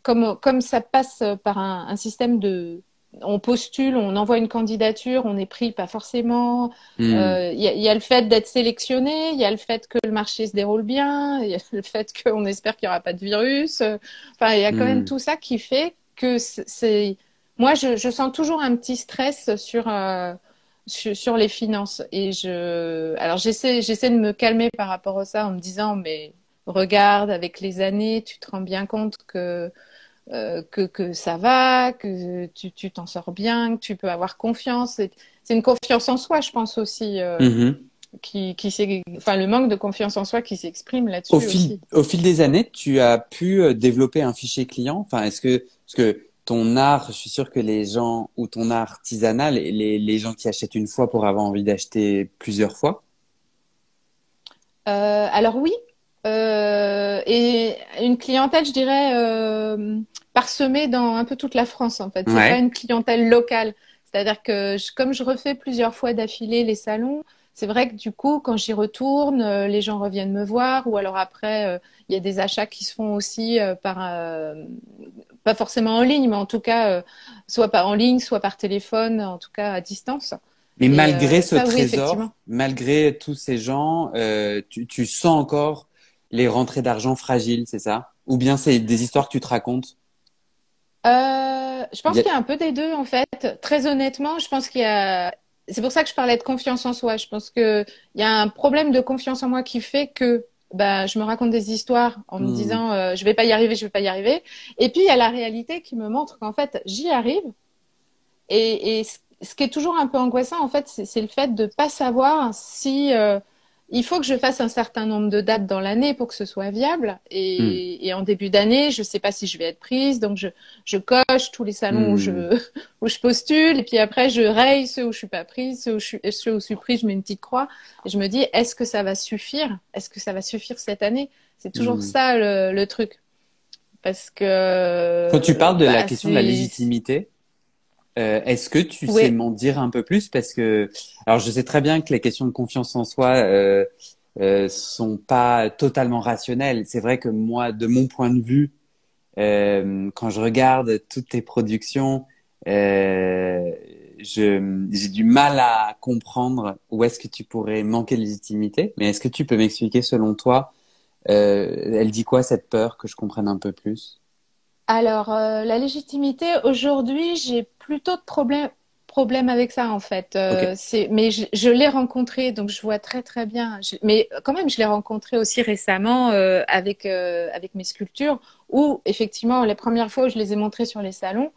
comme, comme ça passe par un système de, on postule, on envoie une candidature, on est pris, pas forcément. Il
Hmm.
euh, y, a, y a le fait d'être sélectionné, il y a le fait que le marché se déroule bien, il y a le fait [LAUGHS] qu'on espère qu'il n'y aura pas de virus. Enfin, il y a quand
Hmm.
même tout ça qui fait que c'est- c'est. Moi, je, je sens toujours un petit stress sur, euh, sur, sur les finances. Et je. Alors, j'essaie, j'essaie de me calmer par rapport à ça en me disant, mais regarde, avec les années, tu te rends bien compte que euh, que, que ça va, que tu tu t'en sors bien, que tu peux avoir confiance. C'est une confiance en soi, je pense aussi, euh,
Mhm.
qui, qui enfin, le manque de confiance en soi qui s'exprime là-dessus
Au fil,
aussi.
au fil des années, tu as pu euh, développer un fichier client? Enfin, est-ce que, parce que ton art, je suis sûr que les gens ou ton art artisanal, les, les gens qui achètent une fois pour avoir envie d'acheter plusieurs fois?
Euh, alors oui, et une clientèle, je dirais, euh, parsemée dans un peu toute la France en fait. C'est
Ouais.
pas une clientèle locale. C'est-à-dire que je- comme je refais plusieurs fois d'affilée les salons, c'est vrai que du coup, quand j'y retourne, euh, les gens reviennent me voir, ou alors après, euh, il y a des achats qui se font aussi euh, par, euh, pas forcément en ligne, mais en tout cas, euh, soit pas en ligne, soit par téléphone, en tout cas à distance.
Mais
Et,
malgré
euh,
ce
ça,
trésor, malgré tous ces gens, euh, tu, tu sens encore les rentrées d'argent fragiles, c'est ça? Ou bien c'est des histoires que tu te racontes?
Euh, je pense
a-
qu'il y a un peu des deux en fait. Très honnêtement, je pense qu'il y a. C'est pour ça que je parlais de confiance en soi. Je pense que il y a un problème de confiance en moi qui fait que bah, je me raconte des histoires en me
Hmm.
disant euh, je vais pas y arriver, je vais pas y arriver. Et puis il y a la réalité qui me montre qu'en fait j'y arrive. Et, et ce qui est toujours un peu angoissant en fait, c'est c'est le fait de pas savoir si euh, il faut que je fasse un certain nombre de dates dans l'année pour que ce soit viable. Et, et en début d'année, je sais pas si je vais être prise, donc je, je coche tous les salons
Hmm.
où je, [LAUGHS] où je postule, et puis après je raye ceux où je suis pas prise, ceux où je suis, ceux où je suis prise, je mets une petite croix, et je me dis, est-ce que ça va suffire? Est-ce que ça va suffire cette année? C'est toujours
Hmm.
ça le, le truc. Parce que,
Quand tu parles de la
bah,
question de la légitimité, euh, est-ce que tu
Oui.
sais m'en dire un peu plus? Parce que, alors je sais très bien que les questions de confiance en soi euh, euh, sont pas totalement rationnelles. C'est vrai que moi, de mon point de vue, euh, quand je regarde toutes tes productions, euh, j'ai du mal à comprendre où est-ce que tu pourrais manquer de légitimité. Mais est-ce que tu peux m'expliquer, selon toi, euh, elle dit quoi cette peur que je comprenne un peu plus?
Alors, euh, la légitimité, aujourd'hui, j'ai plutôt de problèmes problème avec ça, en fait. Euh, mais je, je l'ai rencontré, donc je vois très, très bien. Je- mais quand même, je l'ai rencontré aussi récemment euh, avec, avec mes sculptures, où, effectivement, les premières fois où je les ai montrées sur les salons,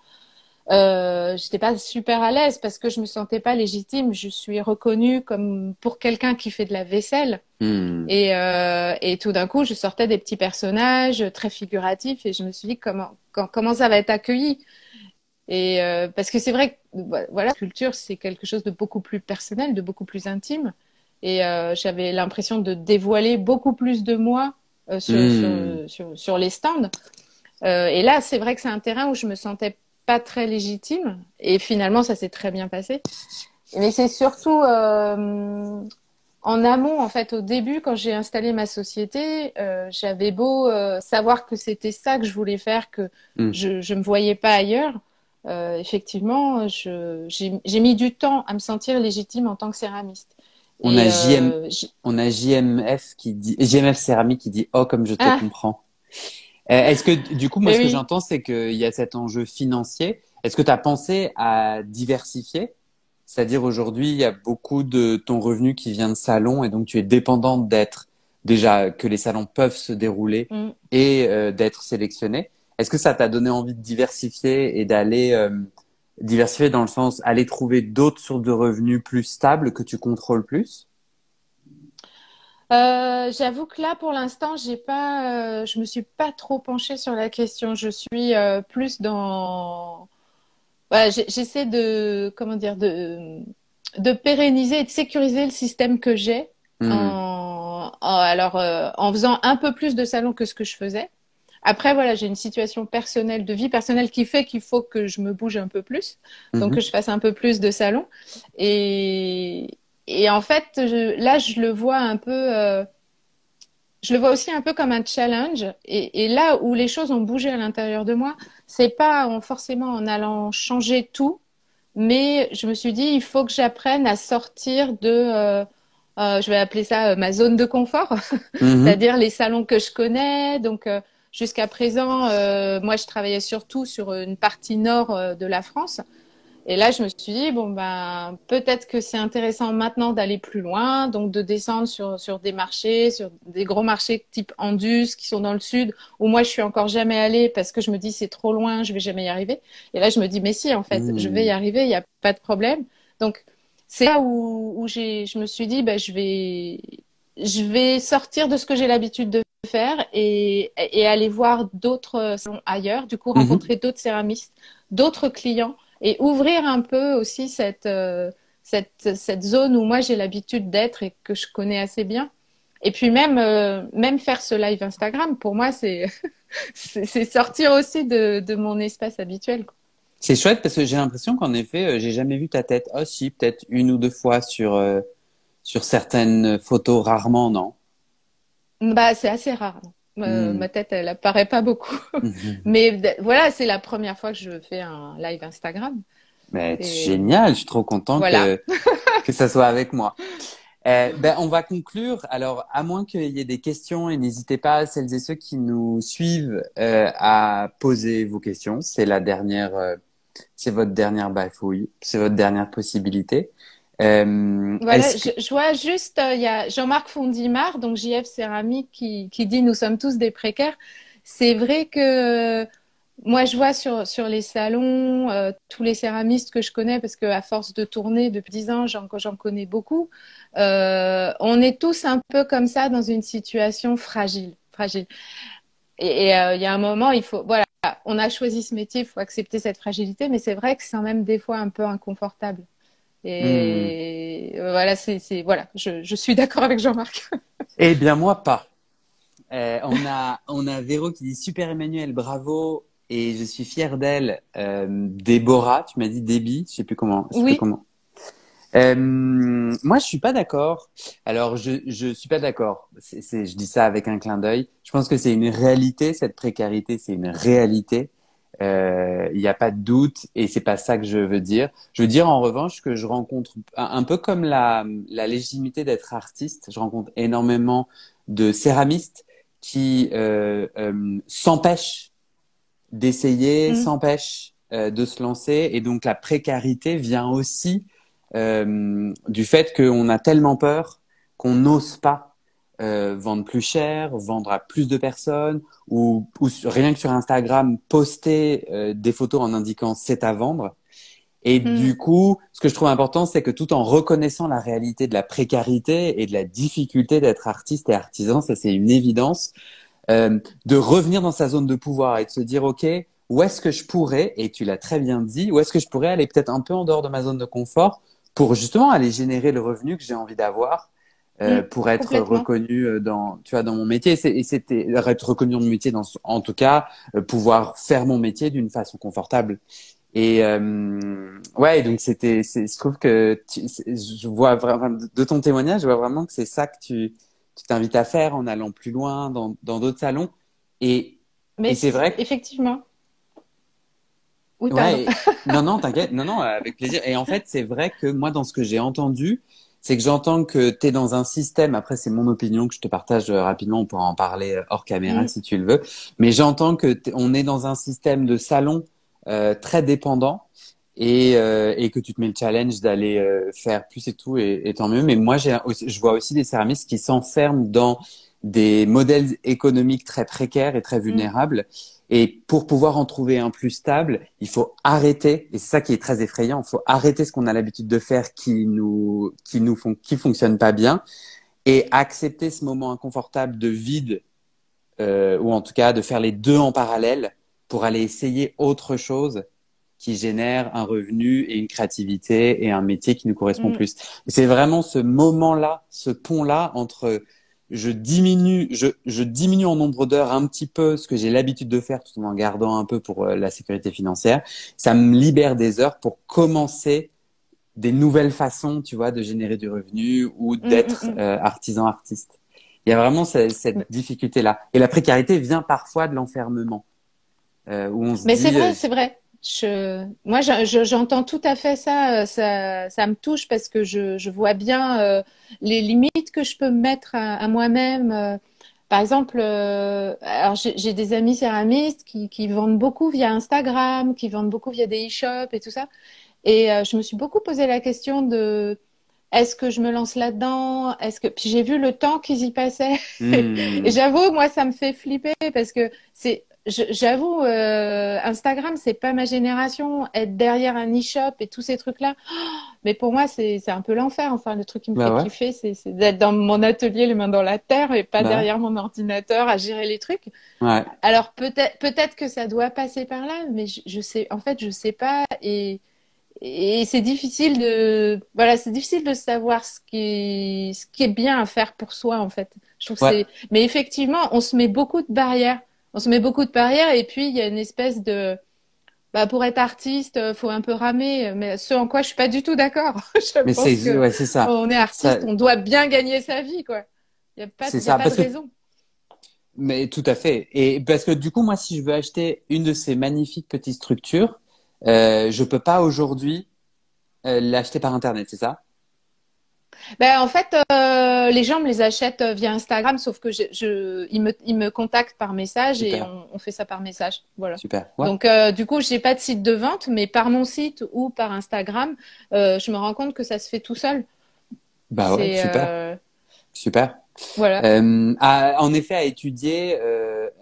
euh, j'étais pas super à l'aise parce que je me sentais pas légitime. Je suis reconnue comme pour quelqu'un qui fait de la vaisselle.
Hmm.
Et, euh, et tout d'un coup, je sortais des petits personnages très figuratifs et je me suis dit comment, quand- comment ça va être accueilli. Et euh, parce que c'est vrai que voilà, la culture, c'est quelque chose de beaucoup plus personnel, de beaucoup plus intime. Et euh, j'avais l'impression de dévoiler beaucoup plus de moi sur,
Hmm.
sur, sur, sur les stands. Et là, c'est vrai que c'est un terrain où je me sentais pas très légitime. Et finalement, ça s'est très bien passé. Mais c'est surtout euh, en amont, en fait, au début, quand j'ai installé ma société, euh, j'avais beau euh, savoir que c'était ça que je voulais faire, que
Mm.
je je me voyais pas ailleurs. Effectivement, j'ai, mis du temps à me sentir légitime en tant que céramiste.
On
Et,
a JM.
j-
On a JMF qui dit, JMF Céramique qui dit, oh, comme je te
Ah.
comprends. Euh, est-ce que, du coup, moi,
Eh
ce que j'entends, c'est qu'il y a cet enjeu financier. Est-ce que tu as pensé à diversifier? C'est-à-dire, aujourd'hui, il y a beaucoup de ton revenu qui vient de salons et donc tu es dépendante d'être, déjà, que les salons peuvent se dérouler
Mm.
et euh, d'être sélectionnés. Est-ce que ça t'a donné envie de diversifier et d'aller, euh, diversifier dans le sens, aller trouver d'autres sources de revenus plus stables que tu contrôles plus?
Euh, j'avoue que là, pour l'instant, j'ai pas, euh, je me suis pas trop penchée sur la question. Je suis euh, plus dans, voilà, j'essaie de, comment dire, de, de pérenniser et de sécuriser le système que j'ai
Hmm.
en, en- alors, en faisant un peu plus de salons que ce que je faisais. Après, voilà, j'ai une situation personnelle, de vie personnelle qui fait qu'il faut que je me bouge un peu plus, donc
Mhm.
que je fasse un peu plus de salons. Et, et en fait, je- là, je le vois un peu. euh, je le vois aussi un peu comme un challenge. Et, et là où les choses ont bougé à l'intérieur de moi, c'est pas en, forcément en allant changer tout, mais je me suis dit, il faut que j'apprenne à sortir de, euh, euh, je vais appeler ça ma zone de confort, [LAUGHS] mhm. c'est-à-dire les salons que je connais. Donc, jusqu'à présent, moi, je travaillais surtout sur une partie nord de la France. Et là, je me suis dit, bon, ben, peut-être que c'est intéressant maintenant d'aller plus loin, donc de descendre sur, sur des marchés, sur des gros marchés type Andus qui sont dans le sud, où moi, je suis encore jamais allée parce que je me dis, c'est trop loin, je vais jamais y arriver. Et là, je me dis, mais si, en fait, je vais y mmh. arriver, il n'y a pas de problème. Donc, c'est là où, où j'ai, je me suis dit, ben, je vais, je vais sortir de ce que j'ai l'habitude de faire et, et aller voir d'autres salons ailleurs, du coup, mmh. rencontrer d'autres céramistes, d'autres clients et ouvrir un peu aussi cette, euh, cette, cette zone où moi j'ai l'habitude d'être et que je connais assez bien. Et puis même, euh, même faire ce live Instagram, pour moi, c'est [LAUGHS] c'est sortir aussi de, de mon espace habituel.
C'est chouette parce que j'ai l'impression qu'en effet, euh, j'ai jamais vu ta tête. Oh si, peut-être une ou deux fois sur, sur certaines photos, rarement, non?
Bah, c'est assez rare. Hmm. Ma tête, elle apparaît pas beaucoup. Mhm. [LAUGHS] Mais voilà, c'est la première fois que je fais un live Instagram.
Mais génial, je suis trop content que, [LAUGHS] que ça soit avec moi. Euh, ben, on va conclure. Alors, à moins qu'il y ait des questions, et n'hésitez pas, celles et ceux qui nous suivent, euh, à poser vos questions. C'est la dernière, euh, c'est votre dernière bafouille, c'est votre dernière possibilité.
Euh, voilà, je, vois juste, euh, il y a Jean-Marc Fondimar, donc JF Céramique, qui, qui dit Nous sommes tous des précaires. C'est vrai que moi, je vois sur, sur les salons, euh, tous les céramistes que je connais, parce qu'à force de tourner depuis 10 ans, j'en connais beaucoup, on est tous un peu comme ça dans une situation fragile. fragile. Et il y a un moment, il faut, voilà, on a choisi ce métier, il faut accepter cette fragilité, mais c'est vrai que c'est même des fois un peu inconfortable. Et voilà, c'est voilà, je, je suis d'accord avec Jean-Marc. [LAUGHS]
eh bien moi pas. Euh, on a on a Véro qui dit super Emmanuel, bravo et je suis fière d'elle. Euh, Déborah, tu m'as dit Déby, je sais plus comment. Je sais oui. plus comment. Euh, moi, je suis pas d'accord. Alors, je je suis pas d'accord. C'est je dis ça avec un clin d'œil. Je pense que c'est une réalité cette précarité, c'est une réalité. Euh, il n'y a pas de doute et c'est pas ça que je veux dire. Je veux dire en revanche que je rencontre un, peu comme la, la légitimité d'être artiste. Je rencontre énormément de céramistes qui euh, euh, s'empêchent d'essayer, mmh. s'empêchent euh, de se lancer et donc la précarité vient aussi euh, du fait qu'on a tellement peur qu'on n'ose pas euh, vendre plus cher, vendre à plus de personnes, ou, ou rien que sur Instagram, poster euh, des photos en indiquant c'est à vendre. Et hmm. du coup, ce que je trouve important, c'est que tout en reconnaissant la réalité de la précarité et de la difficulté d'être artiste et artisan, ça c'est une évidence, euh, de revenir dans sa zone de pouvoir et de se dire, OK, où est-ce que je pourrais, et tu l'as très bien dit, où est-ce que je pourrais aller peut-être un peu en dehors de ma zone de confort pour justement aller générer le revenu que j'ai envie d'avoir euh, mm, pour être reconnu euh, dans tu vois dans mon métier. Et c'était être reconnu dans mon métier dans en tout cas euh, pouvoir faire mon métier d'une façon confortable. Et euh, ouais donc c'était je trouve que tu, je vois vraiment de ton témoignage je vois vraiment que c'est ça que tu tu t'invites à faire en allant plus loin dans dans d'autres salons. Et,
Mais
c'est vrai
que... effectivement.
Oui, ouais, non, non, t'inquiète, non, non, avec plaisir. Et en fait, c'est vrai que moi, dans ce que j'ai entendu, c'est que j'entends que tu es dans un système, après c'est mon opinion que je te partage euh, rapidement, on pourra en parler euh, hors caméra mm. si tu le veux, mais j'entends que on est dans un système de salon euh, très dépendant et, euh, et que tu te mets le challenge d'aller euh, faire plus et tout, et, et tant mieux. Mais moi, j'ai, je vois aussi des céramistes qui s'enferment dans des modèles économiques très précaires et très mm. vulnérables. Et pour pouvoir en trouver un plus stable, il faut arrêter, et c'est ça qui est très effrayant, il faut arrêter ce qu'on a l'habitude de faire qui nous, qui nous font, qui fonctionne pas bien, et accepter ce moment inconfortable de vide, euh, ou en tout cas de faire les deux en parallèle pour aller essayer autre chose qui génère un revenu et une créativité et un métier qui nous correspond mm. plus. C'est vraiment ce moment-là, ce pont-là entre je diminue, je, je diminue en nombre d'heures un petit peu ce que j'ai l'habitude de faire tout en gardant un peu pour euh, la sécurité financière. Ça me libère des heures pour commencer des nouvelles façons, tu vois, de générer du revenu ou mm, d'être mm, mm. euh, artisan artiste. Il y a vraiment cette, cette difficulté-là. Et la précarité vient parfois de l'enfermement.
Euh, où on se Mais c'est vrai, euh, c'est vrai. Je, moi, j'entends tout à fait ça, euh, ça. Ça me touche parce que je, je vois bien euh, les limites que je peux mettre à, à moi-même. Par exemple, euh, alors j'ai des amis céramistes qui, qui, vendent beaucoup via Instagram, qui vendent beaucoup via des e-shops et tout ça. Et euh, je me suis beaucoup posé la question de est-ce que je me lance là-dedans? Est-ce que puis j'ai vu le temps qu'ils y passaient. Hmm. [LAUGHS] et j'avoue, moi, ça me fait flipper parce que c'est J'avoue, euh, Instagram, c'est pas ma génération. Être derrière un e-shop et tous ces trucs-là, mais pour moi, c'est un peu l'enfer. Enfin, le truc qui me bah fait kiffer, c'est d'être dans mon atelier, les mains dans la terre, et pas bah derrière mon ordinateur à gérer les trucs.
Ouais.
Alors peut-être peut-être que ça doit passer par là, mais je, je sais, en fait, je sais pas. Et et c'est difficile de voilà c'est difficile de savoir ce qui est ce qui est bien à faire pour soi en fait je trouve c'est mais effectivement on se met beaucoup de barrières on se met beaucoup de barrières et puis il y a une espèce de bah, pour être artiste, euh, faut un peu ramer, mais ce en quoi je suis pas du tout d'accord. [LAUGHS]
mais c'est ouais, ça.
On est artiste, on doit bien gagner sa vie, quoi. Il y a pas, y a ça, pas de raison.
Mais tout à fait. Et parce que du coup, moi, si je veux acheter une de ces magnifiques petites structures, euh, je peux pas aujourd'hui euh, l'acheter par internet, c'est ça?
Ben, en fait, euh, les gens me les achètent euh, via Instagram, sauf que je, je ils, me, ils me contactent par message et on, on, fait ça par message. Voilà.
Super.
Donc, euh, du coup, j'ai pas de site de vente, mais par mon site ou par Instagram, euh, je me rends compte que ça se fait tout seul.
Bah ouais, super. Super.
Voilà.
À, en effet, à étudier,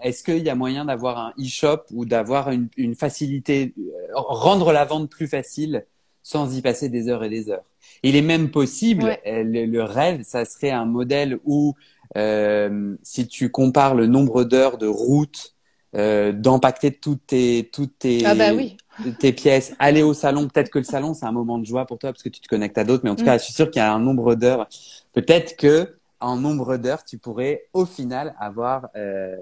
est-ce qu'il y a moyen d'avoir un e-shop ou d'avoir une, une facilité, rendre la vente plus facile sans y passer des heures et des heures il est même possible, euh, le, rêve, ça serait un modèle où euh, si tu compares le nombre d'heures de route, euh, d'empacter toutes tes toutes tes
ah bah oui.
tes pièces, aller au salon. Peut-être que le salon c'est un moment de joie pour toi parce que tu te connectes à d'autres, mais en tout mm. cas, je suis sûr qu'il y a un nombre d'heures. Peut-être que en nombre d'heures, tu pourrais au final avoir euh,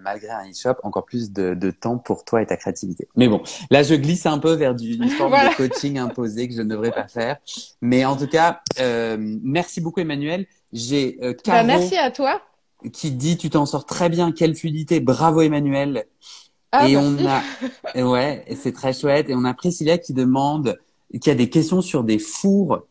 malgré un e-shop, encore plus de, de, temps pour toi et ta créativité. Mais bon, là, je glisse un peu vers du, une [LAUGHS] forme de coaching imposé que je ne devrais pas faire. Mais en tout cas, euh, merci beaucoup, Emmanuel. J'ai euh,
bah, merci à toi.
Qui dit tu t'en sors très bien, quelle fluidité, bravo Emmanuel.
Ah,
et on a, [LAUGHS] ouais, c'est très chouette. Et on a Priscilla qui demande, qui a des questions sur des fours euh,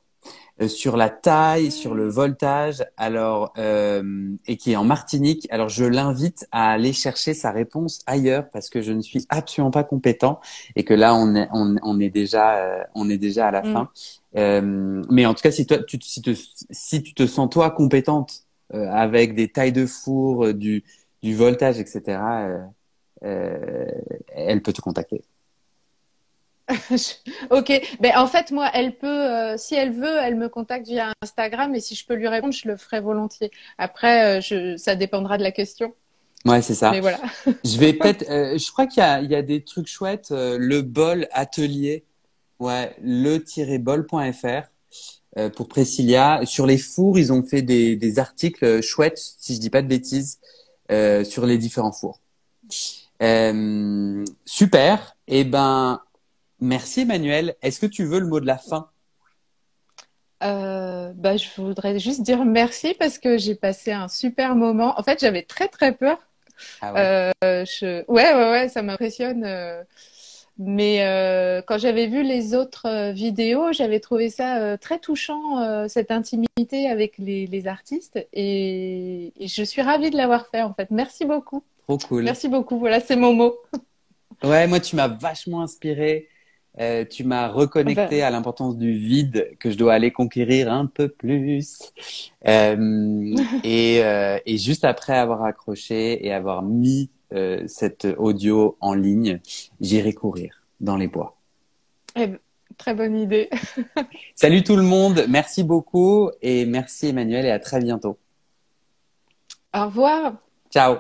sur la taille, sur le voltage, alors euh, et qui est en Martinique. Alors je l'invite à aller chercher sa réponse ailleurs parce que je ne suis absolument pas compétent et que là on est on, est déjà euh, on est déjà à la mm. fin. Euh, mais en tout cas si toi tu si, te, si tu te sens toi compétente euh, avec des tailles de four, du du voltage, etc. elle peut te contacter. [LAUGHS]
ok, ben en fait moi elle peut, euh, si elle veut, elle me contacte via Instagram et si je peux lui répondre, je le ferai volontiers. Après, euh, je, ça dépendra de la question.
Ouais, c'est ça.
Mais voilà. [LAUGHS]
je vais peut-être, euh, je crois qu'il y a, il y a des trucs chouettes. le bol atelier, ouais, le-bol.fr pour Priscilla. Sur les fours, ils ont fait des, des articles chouettes, si je dis pas de bêtises, sur les différents fours. super. Et eh ben, Merci Emmanuel. Est-ce que tu veux le mot de la fin?
Euh, bah, je voudrais juste dire merci parce que j'ai passé un super moment. En fait, j'avais très très peur.
Ah ouais?
Euh, je... ouais, ouais, ouais, ça m'impressionne. Euh. Mais euh, quand j'avais vu les autres vidéos, j'avais trouvé ça très touchant, cette intimité avec les, les artistes. Et... et, je suis ravie de l'avoir fait, en fait. Merci beaucoup.
Trop cool.
Merci beaucoup. Voilà, c'est mon mot.
ouais, moi, tu m'as vachement inspiré. Euh, tu m'as reconnecté à l'importance du vide que je dois aller conquérir un peu plus. Euh, [LAUGHS] et, euh, et, juste après avoir accroché et avoir mis cet audio en ligne, j'irai courir dans les bois.
Eh ben, très bonne idée. [LAUGHS]
Salut tout le monde, merci beaucoup et merci Emmanuel et à très bientôt.
Au revoir.
Ciao.